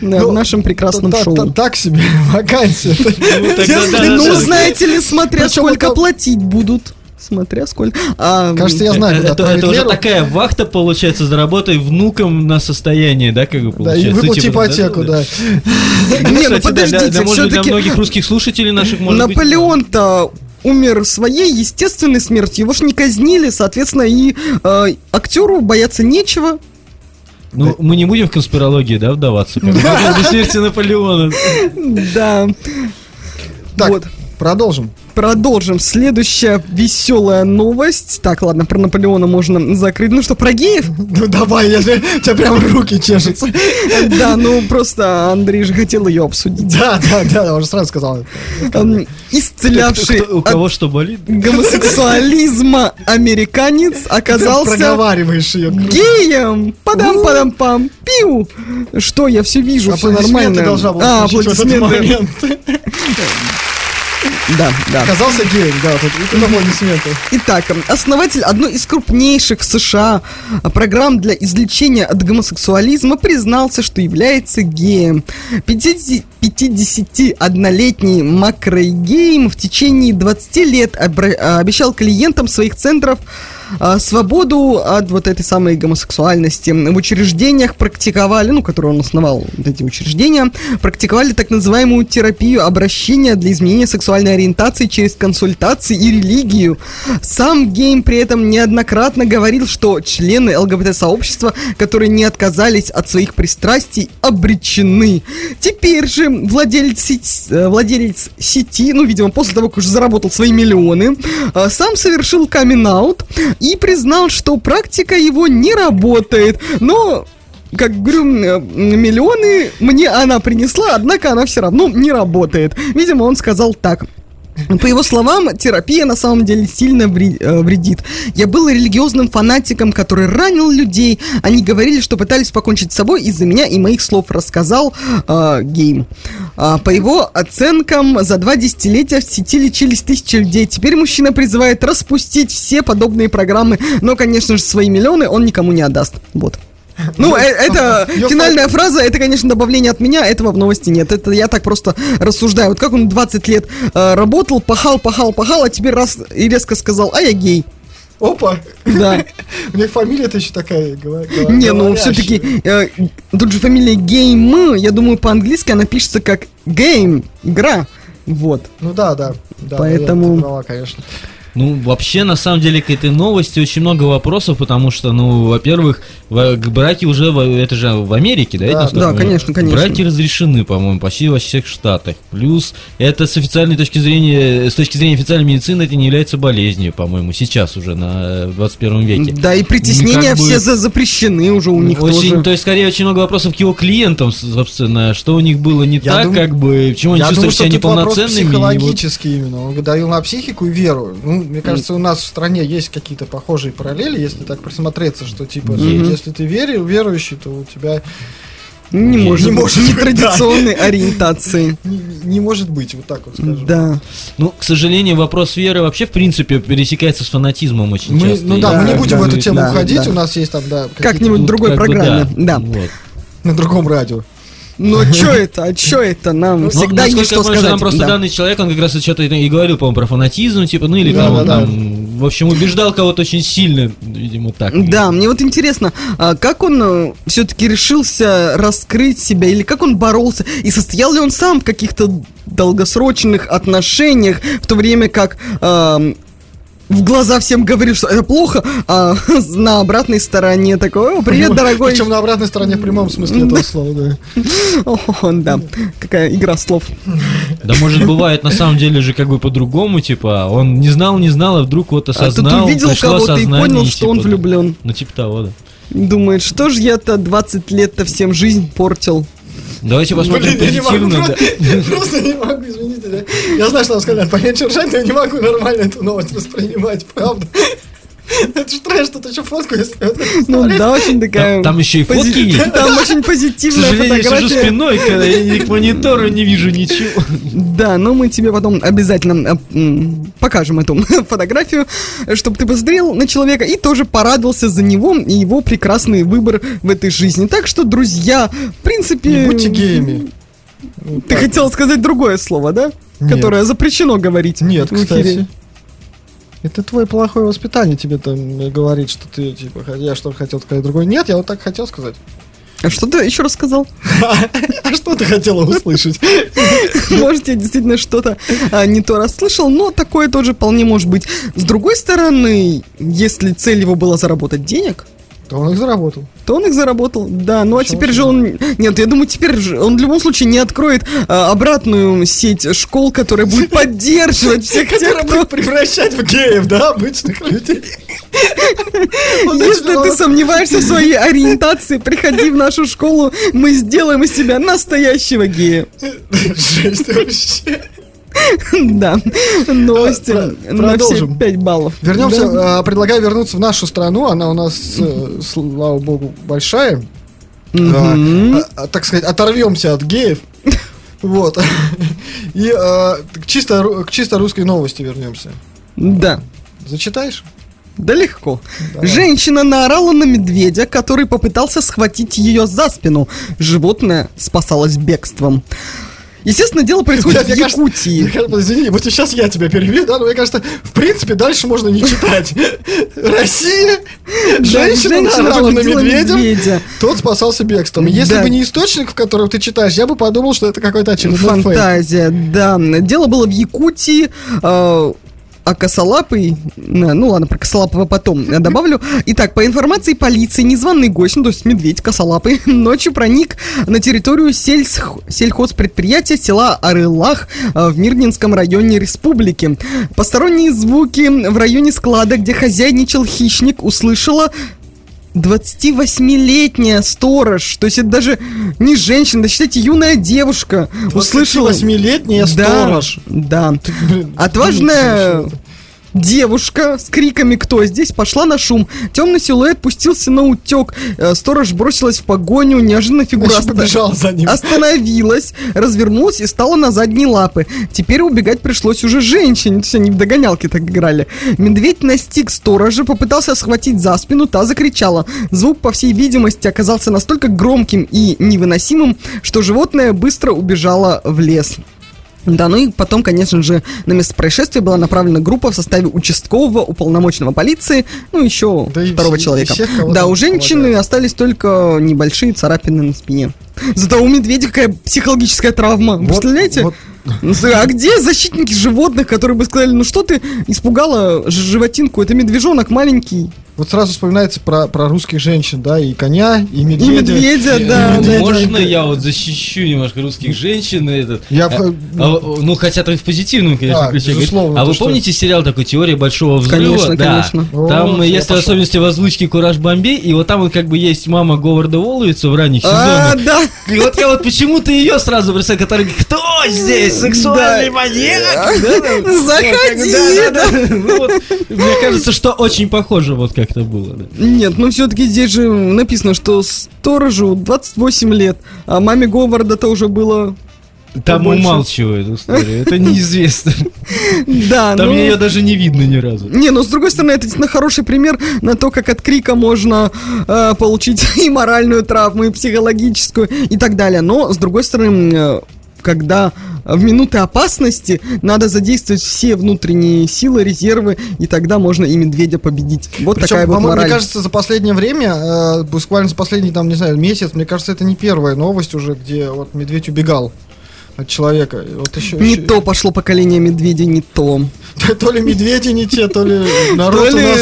D: да,
E: Ну,
D: в нашем прекрасном шоу.
E: та- Так себе вакансия.
G: да,
D: Ну,
G: да.
D: знаете ли, смотря сколько платить будут. Смотря сколько. А,
E: Кажется, я знаю, куда
G: это, это уже такая вахта получается, заработай внукам на состояние, да, как бы
E: Да,
G: получается.
E: и
G: Ну,
E: выплати
G: типа,
E: ипотеку, да.
D: Не, ну
G: да,
D: подождите,
G: да, да, быть, для
D: все-таки
G: многих русских слушателей наших может
D: Наполеон-то умер своей естественной смертью. Его ж не казнили, соответственно, и э, актеру бояться нечего.
G: Ну, мы не будем в конспирологии, да, вдаваться. По поводу смерти Наполеона.
D: Да.
E: Так,
D: Вот.
E: продолжим.
D: Продолжим. Следующая веселая новость. Так, ладно, про Наполеона можно закрыть. Ну что, про геев?
E: Ну давай, я же, у тебя прям руки чешутся.
D: Да, ну просто Андрей же хотел ее обсудить.
E: Да, да, да, я уже сразу сказал.
D: Эм, Исцелявший
G: У кого что болит?
D: гомосексуализма американец
E: Ты
D: оказался
E: проговариваешь ее.
D: геем. Падам-падам-пам. Пиу. Что, я все вижу, все
E: Аплодисменты
D: нормально.
E: должна была
D: А,
E: включить в этот
D: аплодисменты. Да, да.
E: Оказался геем, да, вот это- это аплодисменты.
D: Итак, основатель одной из крупнейших в США программ для излечения от гомосексуализма признался, что является геем. 50 51-летний Макрей Гейм в течение 20 лет обещал клиентам своих центров свободу от вот этой самой гомосексуальности. В учреждениях практиковали, ну, которые он основал, вот эти учреждения, практиковали так называемую терапию обращения для изменения сексуальной ориентации через консультации и религию. Сам Гейм при этом неоднократно говорил, что члены ЛГБТ-сообщества, которые не отказались от своих пристрастий, обречены. Теперь же владелец сети, э, владелец сети, ну, видимо, после того, как уже заработал свои миллионы, э, сам совершил камин-аут и признал, что практика его не работает. Но как говорю, э, миллионы мне она принесла, однако она все равно не работает. Видимо, он сказал так. По его словам, терапия на самом деле сильно э, вредит. Я был религиозным фанатиком, который ранил людей. Они говорили, что пытались покончить с собой из-за меня и моих слов, рассказал э, Гейм. А, по его оценкам, за два десятилетия в сети лечились тысячи людей. Теперь мужчина призывает распустить все подобные программы, но, конечно же, свои миллионы он никому не отдаст. Вот. Ну, э- это финальная фраза, это, конечно, добавление от меня, этого в новости нет. Это я так просто рассуждаю. Вот как он 20 лет э, работал, пахал, пахал, пахал, а теперь раз и резко сказал, а я гей.
E: Опа,
D: Да.
E: у них фамилия-то еще такая.
D: Не, ну все-таки тут же фамилия Гейм, я думаю, по-английски она пишется как Game, игра. Вот.
E: Ну да, да. да
D: Поэтому-
E: наверное, ты права, конечно.
G: Ну, вообще, на самом деле, к этой новости очень много вопросов, потому что, ну, во-первых, браки уже, в- это же в Америке, да?
E: Да,
G: это
D: да, конечно, конечно.
G: Браки разрешены, по-моему, почти во всех штатах. Плюс, это с официальной точки зрения, с точки зрения официальной медицины, это не является болезнью, по-моему, сейчас уже, на э, 21 веке.
D: Да, и притеснения
G: как бы-
D: все за- запрещены уже у них
G: очень,
D: тоже.
G: то есть, скорее, очень много вопросов к его клиентам, собственно, что у них было не
E: Я
G: так,
E: дум-
G: как бы, почему они
E: Я думаю,
G: себя
E: что тут вопрос
G: неполноценными. и вот-
E: именно. Он давил на психику и веру. Ну, мне кажется, у нас в стране есть какие-то похожие параллели, если так присмотреться, что типа,
G: Есть.
E: если ты верил, верующий, то у тебя
D: Не может
E: Не может быть,
D: нетрадиционной ориентации.
E: не, не может быть, вот так вот скажем.
D: Да.
G: Ну, к сожалению, вопрос веры вообще, в принципе, пересекается с фанатизмом очень
E: Мы,
G: часто.
E: ну
G: И-
E: да, мы не
D: Да,
E: будем
D: да,
E: в эту тему
D: да,
E: уходить,
D: да.
E: у нас есть там, да,
D: Как-нибудь в другой
G: как бы
D: программе. Да.
G: Вот.
E: на другом радио.
D: Но что это? А что это? Нам
G: Ну,
D: всегда есть что сказать.
G: Нам просто
D: Да.
G: данный человек, он как раз что-то и говорил, по-моему, про фанатизм, типа, ну или
E: Да,
G: там, в общем, убеждал кого-то очень сильно, видимо, так.
D: Да, мне вот интересно, а как он все-таки решился раскрыть себя, или как он боролся, и состоял ли он сам в каких-то долгосрочных отношениях, в то время как ам, в глаза всем говорил, что это плохо, а на обратной стороне такой, о, привет, дорогой.
E: Причем на обратной стороне в прямом смысле этого слова, да.
D: О, да, какая игра слов.
G: Да, может, бывает на самом деле же как бы по-другому, типа, он не знал, не знал, а вдруг вот
D: А тут
G: осознал,
D: увидел
G: пришло
D: кого-то и понял, что он
G: типа,
D: влюблен.
G: Ну, типа того, да.
D: Думает, что ж я-то 20 лет-то всем жизнь портил.
G: Давайте посмотрим
E: Блин, я
G: позитивно.
E: просто,
G: да.
E: просто не могу, извините. Я знаю, что вам сказали, поменьше ржать, но я не могу нормально эту новость воспринимать, правда. Это же трэш, тут еще фотку, если
D: Ну да, очень такая...
G: Там, там еще и
D: пози-
G: фотки есть.
D: Там очень
G: К
D: позитивная
G: сожалению, я сижу
D: фотография.
G: спиной, когда я к монитору не вижу ничего.
D: Да, но мы тебе потом обязательно э, покажем эту фотографию, чтобы ты посмотрел на человека и тоже порадовался за него и его прекрасный выбор в этой жизни. Так что, друзья, в принципе...
E: Не будьте геями.
D: Ты хотел сказать другое слово, да?
E: Нет.
D: Которое запрещено говорить
E: Нет,
D: в эфире.
E: кстати. Это твое плохое воспитание тебе там говорит, что ты, типа, я что хотел сказать другое. Нет, я вот так хотел сказать.
D: А что ты еще раз сказал?
E: А что ты хотела услышать?
D: Может, я действительно что-то а, не то расслышал, но такое тоже вполне может быть. С другой стороны, если цель его была заработать денег,
E: То он их заработал.
D: то он их заработал, да. Ну а теперь же он... Нет, я думаю, теперь же он в любом случае не откроет а, обратную сеть школ, которая будет поддерживать всех тех, кто...
E: превращать в геев, да, обычных людей.
D: Если ты сомневаешься в своей ориентации, приходи в нашу школу, мы сделаем из себя настоящего гея.
E: Жесть вообще.
D: Да, новости
E: Про-
D: на все
E: продолжим.
D: 5 баллов.
E: Вернемся,
D: Да.
E: а, предлагаю вернуться в нашу страну. Она у нас, э, слава богу, большая. А, а, так сказать, оторвемся от геев. Вот. И а, к чисто, к чисто русской новости вернемся.
D: Да.
E: Зачитаешь?
D: Да легко.
E: Давай.
D: Женщина наорала на медведя, который попытался схватить ее за спину. Животное спасалось бегством. Естественно, дело происходит в Якутии.
E: Извини, вот сейчас я тебя перебью, да, но мне кажется, в принципе, дальше можно не читать. Россия, женщина наорала на медведя, тот спасался бегством. Если бы не источник, в котором ты читаешь, я бы подумал, что это какой-то очередной.
D: Фантазия, да. Дело было в Якутии. Э, а косолапый, э, ну ладно, про косолапого потом я добавлю. Итак, по информации полиции, незваный гость, ну то есть медведь косолапый, ночью проник на территорию сельсх- сельхозпредприятия села Арылах э, в Мирнинском районе республики. Посторонние звуки в районе склада, где хозяйничал хищник, услышала 28-летняя сторож, то есть это даже не женщина, да считайте, юная девушка услышала...
E: 28-летняя
D: Да,
E: сторож.
D: Да.
E: Блин,
D: Отважная
E: что это?
D: Девушка с криками «Кто здесь?» пошла на шум. Темный силуэт пустился на утек. Э, Сторож бросилась в погоню. Неожиданно фигура
E: побежала за ним.
D: остановилась, развернулась и стала на задние лапы. Теперь убегать пришлось уже женщине. Есть они в догонялки так играли. Медведь настиг сторожа, попытался схватить за спину, та закричала. Звук, по всей видимости, оказался настолько громким и невыносимым, что животное быстро убежало в лес. Да, ну и потом, конечно же, на место происшествия была направлена группа в составе участкового уполномоченного полиции, ну еще
E: Да и
D: второго
E: и
D: человека.
E: всех, кого
D: да, у женщины
E: полагается.
D: остались только небольшие царапины на спине. Зато у медведя какая психологическая травма.
E: Вот-
D: Представляете?
E: вот
D: Ну, А где защитники животных, которые бы сказали, ну что ты испугала животинку, это медвежонок маленький.
E: Вот сразу вспоминается про, про русских женщин, да, и коня, и
D: И
E: медведя.
D: медведя, да. да,
G: Можно я вот защищу немножко русских женщин? и Этот,
E: Я
G: А,
E: в-
G: а, ну, хотя то и в позитивном, конечно,
E: Да,
G: ключе.
E: безусловно,
G: А вы
E: что-
G: помните сериал такой «Теория большого взрыва»?
D: Конечно,
G: да.
D: конечно.
G: Там
E: О,
G: есть
E: пошел.
G: особенности в озвучке «Кураж Бомбей», и вот там вот как бы есть мама Говарда Воловица в ранних
D: А,
G: сезонах.
D: да.
G: И вот я вот почему-то ее сразу представил, который говорит, кто здесь, сексуальный маньяк? Да, да.
D: Заходи.
G: Да, да, да. Ну вот, Мне кажется, что очень похоже вот как-то было. да.
D: Нет, ну все-таки здесь же написано, что сторожу 28 лет, а маме Говарда-то уже было...
G: Там
D: Побольше.
G: умалчивает историю, это неизвестно.
D: Да,
G: Там
D: ну...
G: ее даже не видно ни разу.
D: Не, ну с другой стороны, это действительно хороший пример на то, как от крика можно э, получить и моральную травму, и психологическую, и так далее. Но с другой стороны, э, когда в минуты опасности надо задействовать все внутренние силы, резервы, и тогда можно и медведя победить. Вот
E: Причем,
D: такая вот мораль.
E: мне кажется, за последнее время, э, буквально за последний, там, не знаю, месяц, мне кажется, это не первая новость уже, где вот медведь убегал от человека. Вот еще,
D: Не
E: еще-
D: то пошло поколение медведя, не то.
E: То ли медведи не те, то ли народ
D: То
E: у
D: ли
E: нас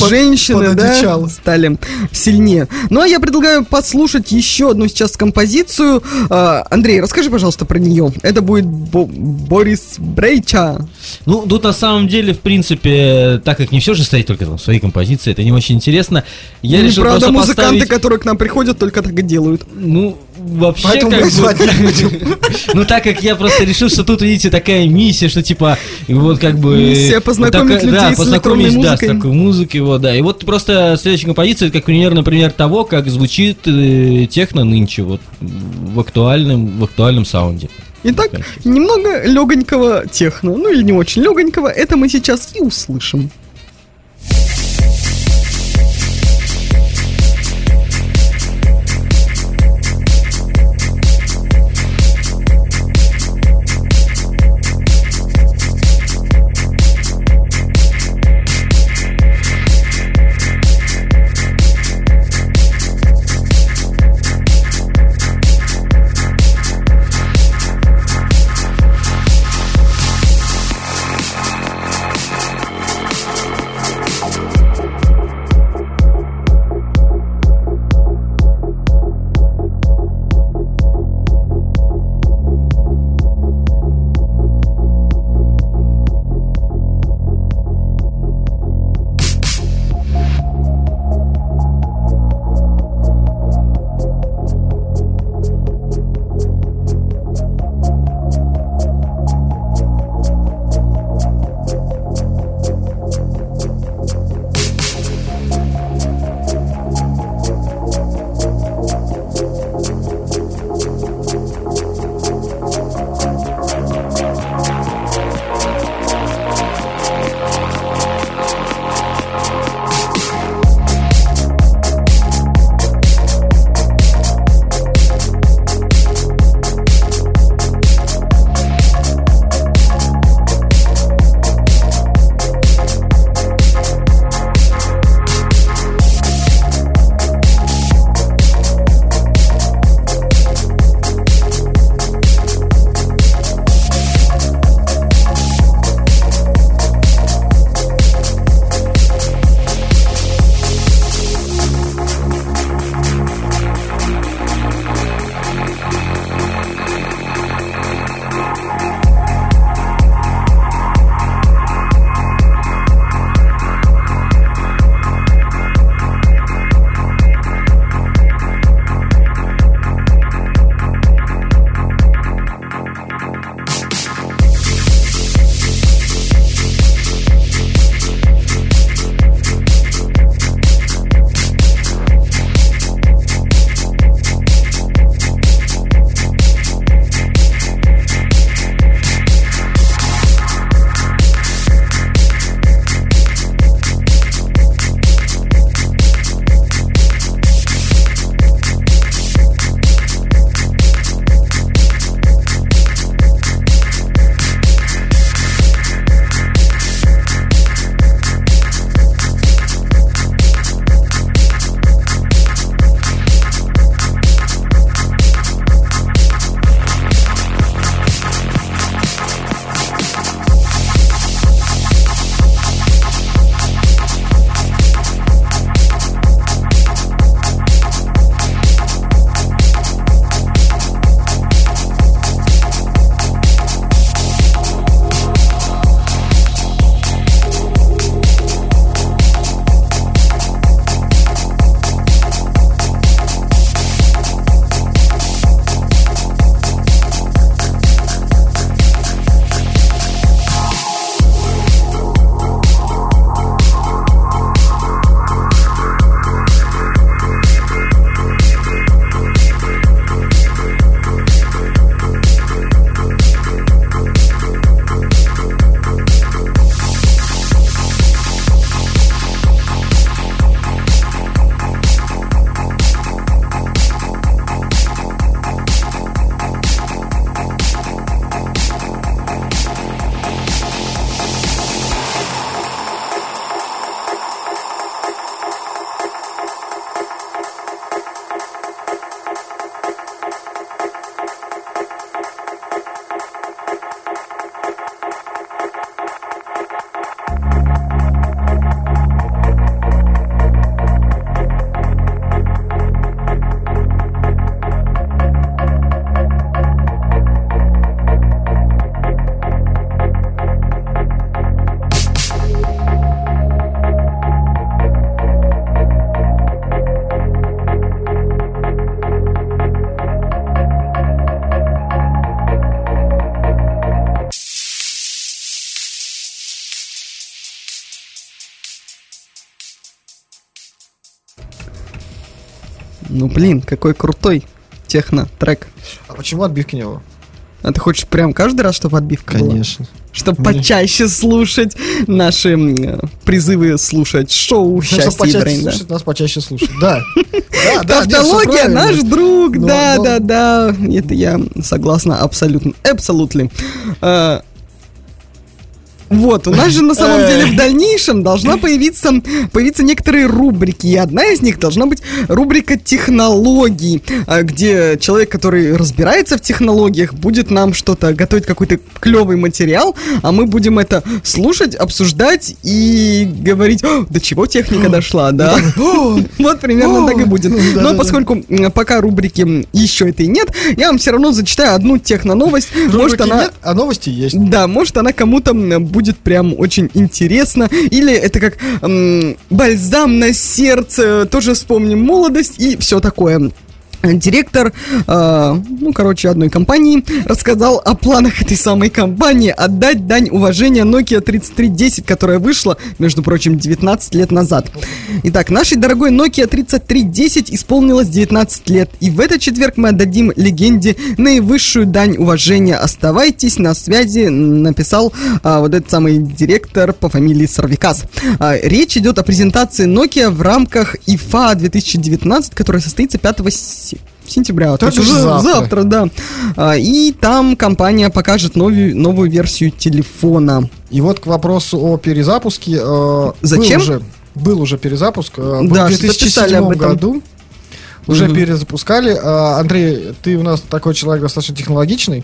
E: под-
D: женщины, да, стали сильнее. Ну, а я предлагаю послушать еще одну сейчас композицию. А, Андрей, расскажи, пожалуйста, про нее. Это будет Бо- Борис Брейча.
G: Ну, тут на самом деле, в принципе, так как не все же стоит только там в своей композиции, это не очень интересно. Я
D: Ну,
G: решил
D: правда, музыканты,
G: поставить,
D: которые к нам приходят, только так и делают.
G: ну, вообще
E: Поэтому
G: как
E: мы звать не будем.
G: Ну, так как я просто решил, что тут, видите, такая миссия, что типа, вот как бы...
D: Миссия познакомить людей
G: да,
D: с
G: познакомить, да, с такой музыкой, вот, да. И вот просто следующая композиция, это как пример, например, того, как звучит э, техно нынче, вот, в актуальном, в актуальном саунде.
D: Итак, немного легонького техно, ну или не очень легонького, это мы сейчас и услышим. Блин, какой крутой техно-трек.
E: А почему отбивки не было?
D: А ты хочешь прям каждый раз, чтобы отбивка была?
E: Конечно.
D: Чтобы почаще слушать наши э, призывы слушать шоу
E: Чтобы
D: «Счастье и
E: почаще
D: Брейн», да.
E: слушать, нас почаще слушать. Да. Да, да,
D: Тавтология наш друг,
E: Но-
D: да,
E: но-
D: да, да. Это я согласна абсолютно. Абсолютно. Вот, у нас же на самом деле в дальнейшем должна появиться, появиться некоторые рубрики. И одна из них должна быть рубрика технологий, а, где человек, который разбирается в технологиях, будет нам что-то готовить, какой-то клевый материал, а мы будем это слушать, обсуждать и говорить, «О, до чего техника дошла, да? Вот примерно так и будет. Но поскольку пока рубрики еще этой нет, я вам все равно зачитаю одну техноновость. Может
E: Рубрики
D: она...
E: а новости есть.
D: Да, может она кому-то будет прям очень интересна. Или это как м, бальзам на сердце, тоже вспомним молодость и все такое. Директор, э, ну, короче, одной компании рассказал о планах этой самой компании отдать дань уважения Nokia 3310, которая вышла, между прочим, 19 лет назад. Итак, нашей дорогой Nokia 3310 исполнилось 19 лет, и в этот четверг мы отдадим легенде наивысшую дань уважения. Оставайтесь на связи, написал а, вот этот самый директор по фамилии Сарвикас. А, речь идет о презентации Nokia в рамках IFA 2019, которая состоится 5 се- сентября.
E: То
D: есть уже
E: завтра.
D: завтра, да. А, и там компания покажет новую, новую версию телефона.
E: И вот к вопросу о перезапуске. э,
D: Зачем?
E: Был уже, был уже перезапуск. э, был
D: Да,
E: в
D: что-то писали
E: 2007
D: об этом.
E: году. Уже
D: Мгм.
E: перезапускали. Э, Андрей, ты у нас такой человек достаточно технологичный.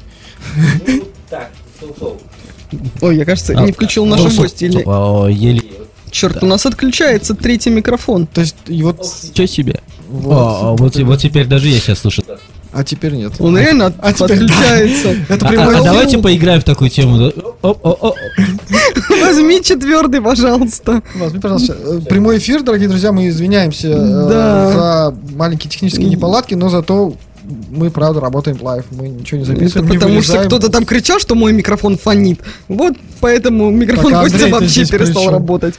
D: Ой, я, кажется,
G: А,
D: не включил наши
G: ну,
D: гости. Или...
G: О, еле.
D: Черт, у нас отключается третий микрофон.
E: То есть, и вот...
G: Что себе?
E: Вот.
G: О, вот, вот теперь даже я сейчас слышу.
E: А теперь нет.
D: Он реально от-
E: а теперь да.
D: отключается.
E: Это
G: А, а
E: эфир.
G: давайте поиграем в такую тему. да? О, о, о.
D: Возьми четвертый, пожалуйста.
E: Возьми, пожалуйста, э, прямой эфир, дорогие друзья, мы извиняемся э,
D: Да.
E: за маленькие технические неполадки, но зато мы, правда, работаем live, мы ничего не
D: Это
E: записываем, не
D: потому что
E: вырезаем.
D: кто-то там кричал, что мой микрофон фонит. Вот поэтому микрофон Костя вообще перестал
E: пришел.
D: работать.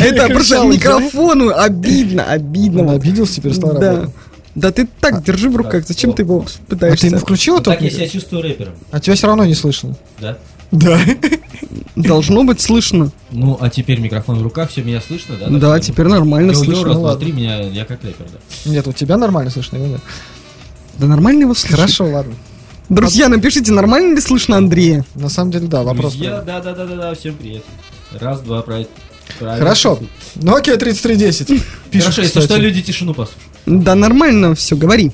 D: Это просто микрофону обидно, обидно.
E: Он обиделся, теперь стал
D: Да.
E: работать.
D: Да ты так, держи в руках, зачем ты его
E: А ты
D: пытаешься?
E: ему включил это?
G: Так я себя чувствую рэпером,
E: А тебя все равно не слышно.
G: да?
E: Да.
D: Должно быть слышно.
G: Ну, а теперь микрофон в руках, все меня слышно, да?
D: Да, теперь нормально
G: Йо-йо,
D: слышно.
G: раз,
D: Ну
G: два, три, меня, я как рэпер, да.
E: Нет, у тебя нормально слышно, его нет.
D: Да нормально его слышно.
E: Хорошо, ладно.
D: Друзья, напишите, нормально ли слышно Андрея?
E: На самом деле, да, вопрос.
G: Друзья, да, да, да, да, да, всем привет. Раз, два, про... правильно.
E: Хорошо. Nokia 3310. Пишет,
G: Хорошо, если
E: кстати.
G: что, люди тишину послушают.
D: Да, нормально, все, говори.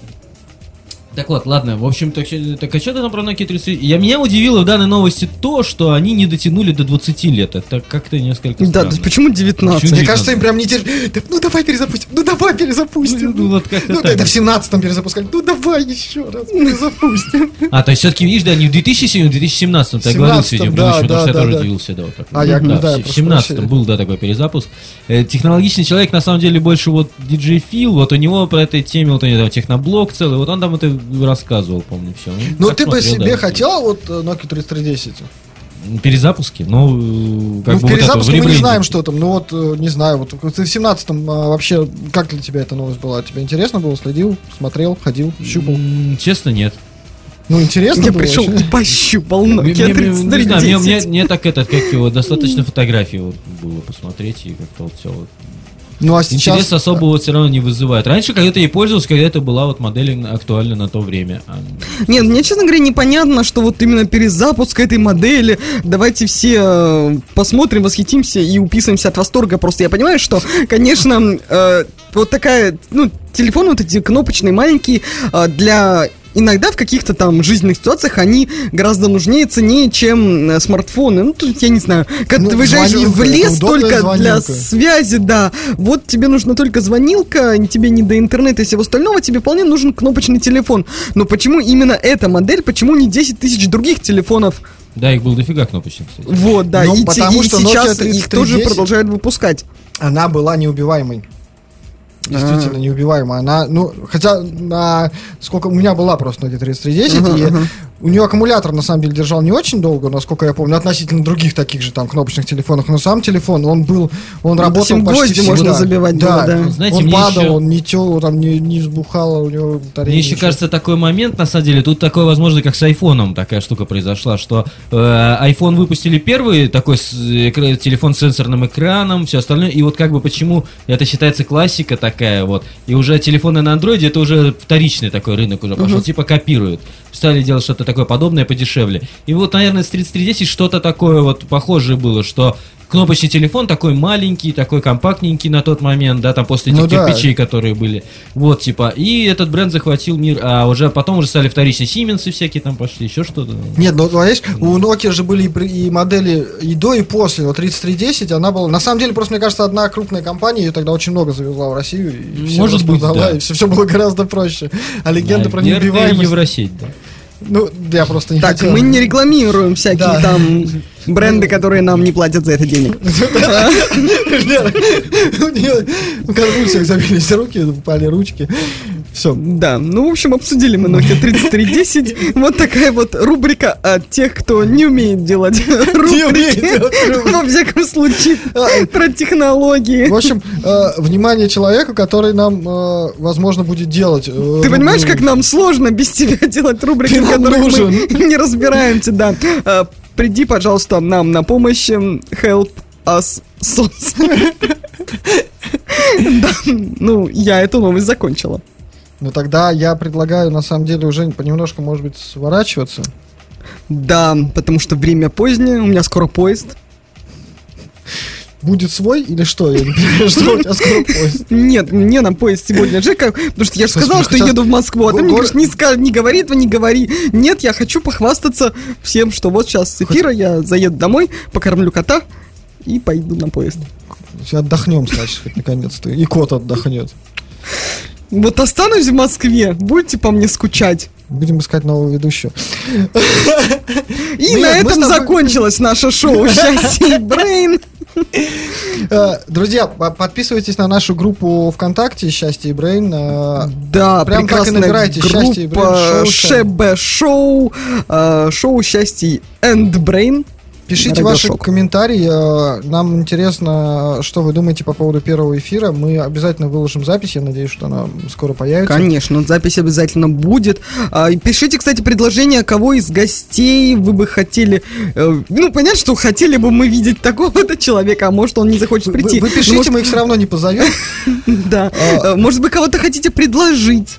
G: Так вот, ладно, в общем, так, так а что ты там про Nokia 30? Я, меня удивило в данной новости то, что они не дотянули до 20 лет. Это как-то несколько
D: Да,
G: странно.
D: да почему 19?
G: Почему
E: Мне кажется, им прям не терпится. Ну давай перезапустим. Ну давай перезапустим.
G: Ну, ну, вот как-то
E: Ну,
G: так.
E: это в 17-м перезапускали. Ну давай еще раз перезапустим.
G: А, то есть все-таки, видишь, да, не в 2007, в 2017, так
E: 17-м,
G: говорил сегодня,
E: да,
G: потому
E: да,
G: что я
E: да,
G: тоже
E: да.
G: удивился, да, вот так.
E: А я-
G: да,
E: да,
G: в
E: прошу
G: 17
E: прощения.
G: был, да, такой перезапуск. Э, технологичный человек, на самом деле, больше вот диджей Фил, вот у него по этой теме, вот у него там техноблог целый, вот он там это рассказывал, помню, все.
E: Ну ты бы себе хотел вот э, Nokia 3310?
G: Перезапуски, ну, э, как
E: ну,
G: бы
E: в
G: вот это,
E: перезапуске мы не знаем, что там. Ну вот, э, не знаю, вот ты в 17-м а, вообще, как для тебя эта новость была? Тебе интересно было? Следил, смотрел, ходил, щупал?
G: Честно, нет.
E: Ну, интересно
D: Я
E: было
D: пришел и пощупал
G: Мне-
D: Nokia
G: не знаю, мне, мне,
D: 3310.
G: мне так этот, как его, достаточно фотографий вот было посмотреть и как-то вот все вот.
E: Ну, а сейчас...
G: Интерес особо вот все равно не вызывает. Раньше когда-то я пользовался, когда это была вот модель актуальна на то время. А,
D: Нет, мне, честно говоря, непонятно, что вот именно перезапуск этой модели. Давайте все э, посмотрим, восхитимся и уписываемся от восторга. Просто я понимаю, что, конечно, э, вот такая, ну, телефоны вот эти кнопочные, маленькие, э, для... Иногда в каких-то там жизненных ситуациях они гораздо нужнее, ценнее, чем э, смартфоны. Ну, тут я не знаю. Когда
E: Ну,
D: ты выезжаешь
E: звонилка,
D: в лес только для
E: звонилка.
D: связи, да. Вот тебе нужна только звонилка, тебе не до интернета и всего остального, тебе вполне нужен кнопочный телефон. Но почему именно эта модель, почему не 10 тысяч других телефонов?
G: да, их было дофига кнопочных, кстати.
D: Вот, да,
E: Ну,
D: и, те-
E: потому
D: и
E: что
D: сейчас
E: Nokia
D: их тоже
E: 3310
D: продолжают выпускать.
E: Она была неубиваемой. Действительно неубиваемая. Она, ну, хотя на сколько у меня была просто Nokia 3310,
D: Ага,
E: и
D: ага.
E: У нее аккумулятор, на самом деле, держал не очень долго, насколько я помню, относительно других таких же там кнопочных телефонов, но сам телефон, он был, он работал
D: допустим,
E: почти всегда.
D: можно забивать
E: да.
D: было, да.
G: Знаете,
E: он
G: мне
E: падал,
G: еще-
E: он не тел, там не, не взбухало у него батарея.
G: Мне еще кажется такой момент, на самом деле, тут такое, возможно, как с айфоном такая штука произошла, что э, iPhone выпустили первый такой с- экра- телефон с сенсорным экраном, все остальное, и вот как бы почему это считается классика такая вот, и уже телефоны на андроиде это уже вторичный такой рынок уже пошел, типа копируют. Стали делать что-то такое подобное подешевле. И вот, наверное, с 3310 что-то такое вот похожее было, что кнопочный телефон такой маленький, такой компактненький на тот момент, да, там после этих
E: Ну да.
G: кирпичей, которые были. Вот, типа, и этот бренд захватил мир, а уже потом уже стали вторичные Сименсы всякие там пошли, еще что-то.
E: Нет, ну, понимаешь, у Nokia же были и, модели и до, и после. Вот 3310, она была... На самом деле, просто, мне кажется, одна крупная компания ее тогда очень много завезла в Россию. И
G: Может быть, да.
E: и все, все было гораздо проще. А легенда про
G: Наверное,
E: неубиваемость...
G: Евросеть, да.
E: Ну, я просто не
D: Так,
E: хотел.
D: мы не рекламируем всякие
E: Да.
D: там бренды, которые нам не платят за это денег.
E: У нее конвульсиях забились руки, упали ручки. Все.
D: Да, ну, в общем, обсудили мы Nokia 3310. Вот такая вот рубрика от тех, кто не умеет делать рубрики. Во всяком случае, про технологии.
E: В общем, э, внимание человеку, который нам, э, возможно, будет делать. э,
D: Ты понимаешь, как нам сложно без тебя делать рубрики, в которых мы не разбираемся, да. Приди, пожалуйста, нам на помощь. Help us. Да, ну, я эту новость закончила.
E: Ну тогда я предлагаю, на самом деле, уже понемножку, может быть, сворачиваться.
D: Да, потому что время позднее, у меня скоро поезд.
E: Будет свой или что? Что у тебя скоро поезд.
D: Нет, мне на поезд сегодня Жека, потому что я же
E: ну
D: что еду в Москву, а ты мне
E: го-
D: говоришь, не, ска- не говори этого, не говори. Нет, я хочу похвастаться всем, что вот сейчас с эфира я заеду домой, покормлю кота и пойду на поезд.
E: Отдохнем, значит, наконец-то. И кот отдохнет.
D: Вот останусь в Москве, будете по мне скучать.
E: Будем искать нового ведущего.
D: И на этом закончилось наше шоу «Счастье и Брейн».
E: Э, Друзья, по- подписывайтесь на нашу группу ВКонтакте «Счастье и Брейн». э,
D: Да,
E: Прям так и набирайте «Счастье и Брейн»
D: Шоу, э, шоу «Счастье энд Брейн».
E: Пишите ваши комментарии. э, Нам интересно, что вы думаете по поводу первого эфира. Мы обязательно выложим запись. Я надеюсь, что она скоро появится.
D: Конечно, запись обязательно будет. А, пишите, кстати, предложения, кого из гостей вы бы хотели... э, ну, понятно, что хотели бы мы видеть такого-то человека, а может, он не захочет
E: Вы,
D: прийти.
E: вы
D: Ну,
E: пишите,
D: может,
E: мы их все равно не позовем.
D: Да.
E: А-
D: Э, Может быть, кого-то хотите предложить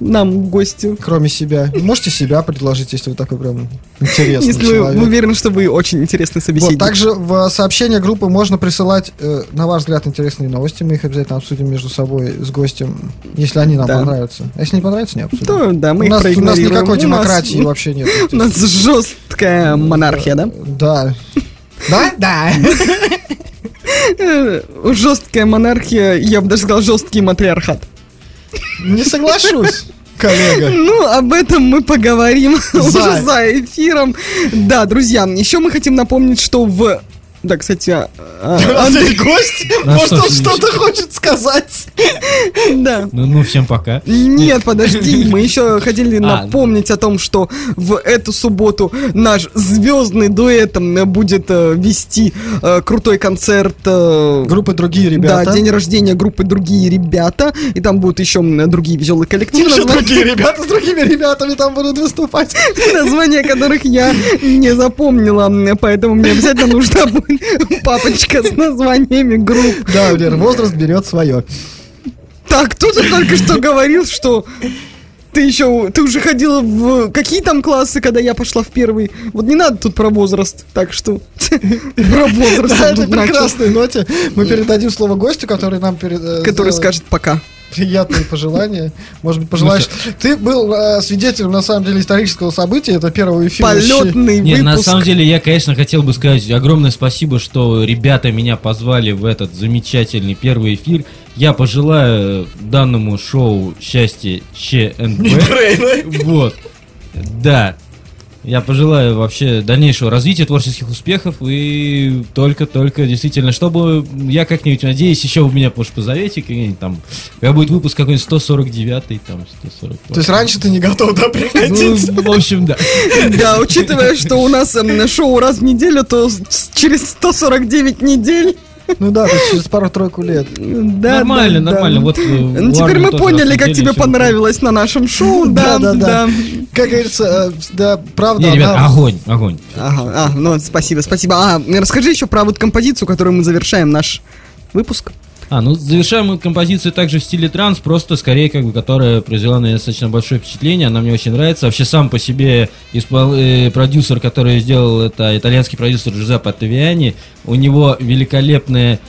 D: нам в гости.
E: Кроме себя. Можете себя предложить, если вы такой прям интересный
D: Если вы
E: человек.
D: уверены, что вы очень интересный
E: Вот,
D: собеседник.
E: также в сообщение группы можно присылать, э, на ваш взгляд, интересные новости. Мы их обязательно обсудим между собой с гостем, если они нам
D: Да.
E: понравятся. А если не понравится, не обсудим.
D: Да, да, мы
E: у, нас, у нас никакой
D: У нас-
E: демократии вообще нет.
D: У нас жесткая монархия, да?
E: Да. Да? Да.
D: Э, Жесткая монархия, я бы даже сказал, жесткий матриархат.
E: Не соглашусь, коллега.
D: Ну, об этом мы поговорим
E: За.
D: уже за эфиром. Да, друзья, еще мы хотим напомнить, что в... Да, кстати, а, а,
E: Андрей гость,
G: А
E: может, он что-то хочет сказать.
D: да.
G: Ну, ну, всем пока.
D: Нет, подожди, мы еще хотели
G: А,
D: напомнить о том, что в эту субботу наш звездный дуэт будет э, вести э, крутой концерт. э,
E: Группы другие ребята.
D: Да, день рождения группы «Другие ребята», и там будут еще другие веселые коллективы, название,
E: другие ребята с другими ребятами там будут выступать.
D: названия которых я не запомнила, поэтому мне обязательно нужна будет папочка с названиями групп.
E: Да, Лер, возраст берет свое.
D: Так, кто ты только что говорил, что ты еще, ты уже ходила в какие там классы, когда я пошла в первый? Вот не надо тут про возраст, так что про возраст
E: На этой прекрасной ноте мы передадим слово гостю, который нам перед, э,
D: который скажет пока.
E: Приятные пожелания. Может быть, пожелаешь. Ты был э, свидетелем, на самом деле, исторического события. Это первого эфира.
D: Полетный
G: Нет, на
D: выпуск.
G: самом деле я, конечно, хотел бы сказать огромное спасибо, что ребята меня позвали в этот замечательный первый эфир. Я пожелаю данному шоу счастья ЧНБ. Вот. Да. Я пожелаю вообще дальнейшего развития, творческих успехов и только-только действительно, чтобы я как-нибудь, надеюсь, еще вы меня, может, позовете, там, когда будет выпуск какой-нибудь 149 там, 140.
E: То есть раньше ты не готов, да, приходить?
G: Ну, в общем, да.
D: Да, учитывая, что у нас эм, шоу раз в неделю, то через 149 недель.
E: Ну да, то есть через пару-тройку лет.
D: Да,
G: нормально,
D: да, да.
G: нормально. Вот, э,
D: Ну, Теперь мы поняли, как тебе понравилось на нашем шоу. Да,
E: Да, да, да.
D: да.
E: Как говорится, э, да, правда,
G: Не, ребят,
E: она-
G: огонь, огонь.
D: Ага, а, ну спасибо, спасибо. А, расскажи еще про вот композицию, которую мы завершаем наш выпуск.
G: А, ну завершаем мы композицию также в стиле транс, просто скорее как бы, которая произвела на меня достаточно большое впечатление, она мне очень нравится. Вообще сам по себе испол- э, продюсер, который сделал это, итальянский продюсер Джузеппе Оттавиани, у него великолепная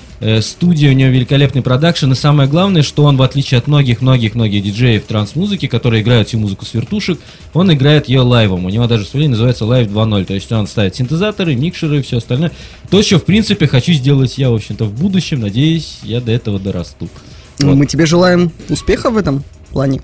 G: студия, у него великолепный продакшн, и самое главное, что он, в отличие от многих-многих-многих диджеев транс-музыки, которые играют всю музыку с вертушек, он играет ее лайвом. У него даже своей называется Live 2.0, то есть он ставит синтезаторы, микшеры и все остальное. То, что, в принципе, хочу сделать я, в общем-то, в будущем. Надеюсь, я до этого дорасту.
D: Ну,
G: Вот.
D: Мы тебе желаем успеха в этом плане.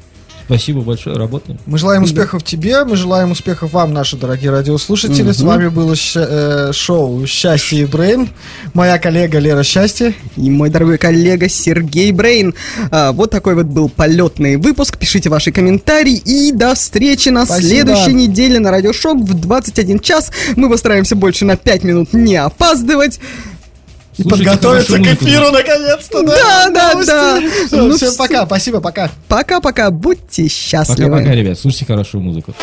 G: Спасибо большое, работаем.
E: Мы желаем успехов тебе, мы желаем успехов вам, наши дорогие радиослушатели. С вами было ща- э, шоу «Счастье и Брейн». Моя коллега Лера Счастье.
D: И мой дорогой коллега Сергей Брейн. А, вот такой вот был полетный выпуск. Пишите ваши комментарии. И до встречи на
E: Спасибо.
D: следующей неделе на Радиошок в 21 час. Мы постараемся больше на 5 минут не опаздывать.
E: И
G: Слушайте
E: подготовиться к эфиру наконец-то, да?
D: Да, да,
E: Новости.
D: да. Ну,
E: всем пока, спасибо, пока.
D: Пока-пока. Будьте счастливы.
G: Пока-пока, ребят. Слушайте хорошую музыку.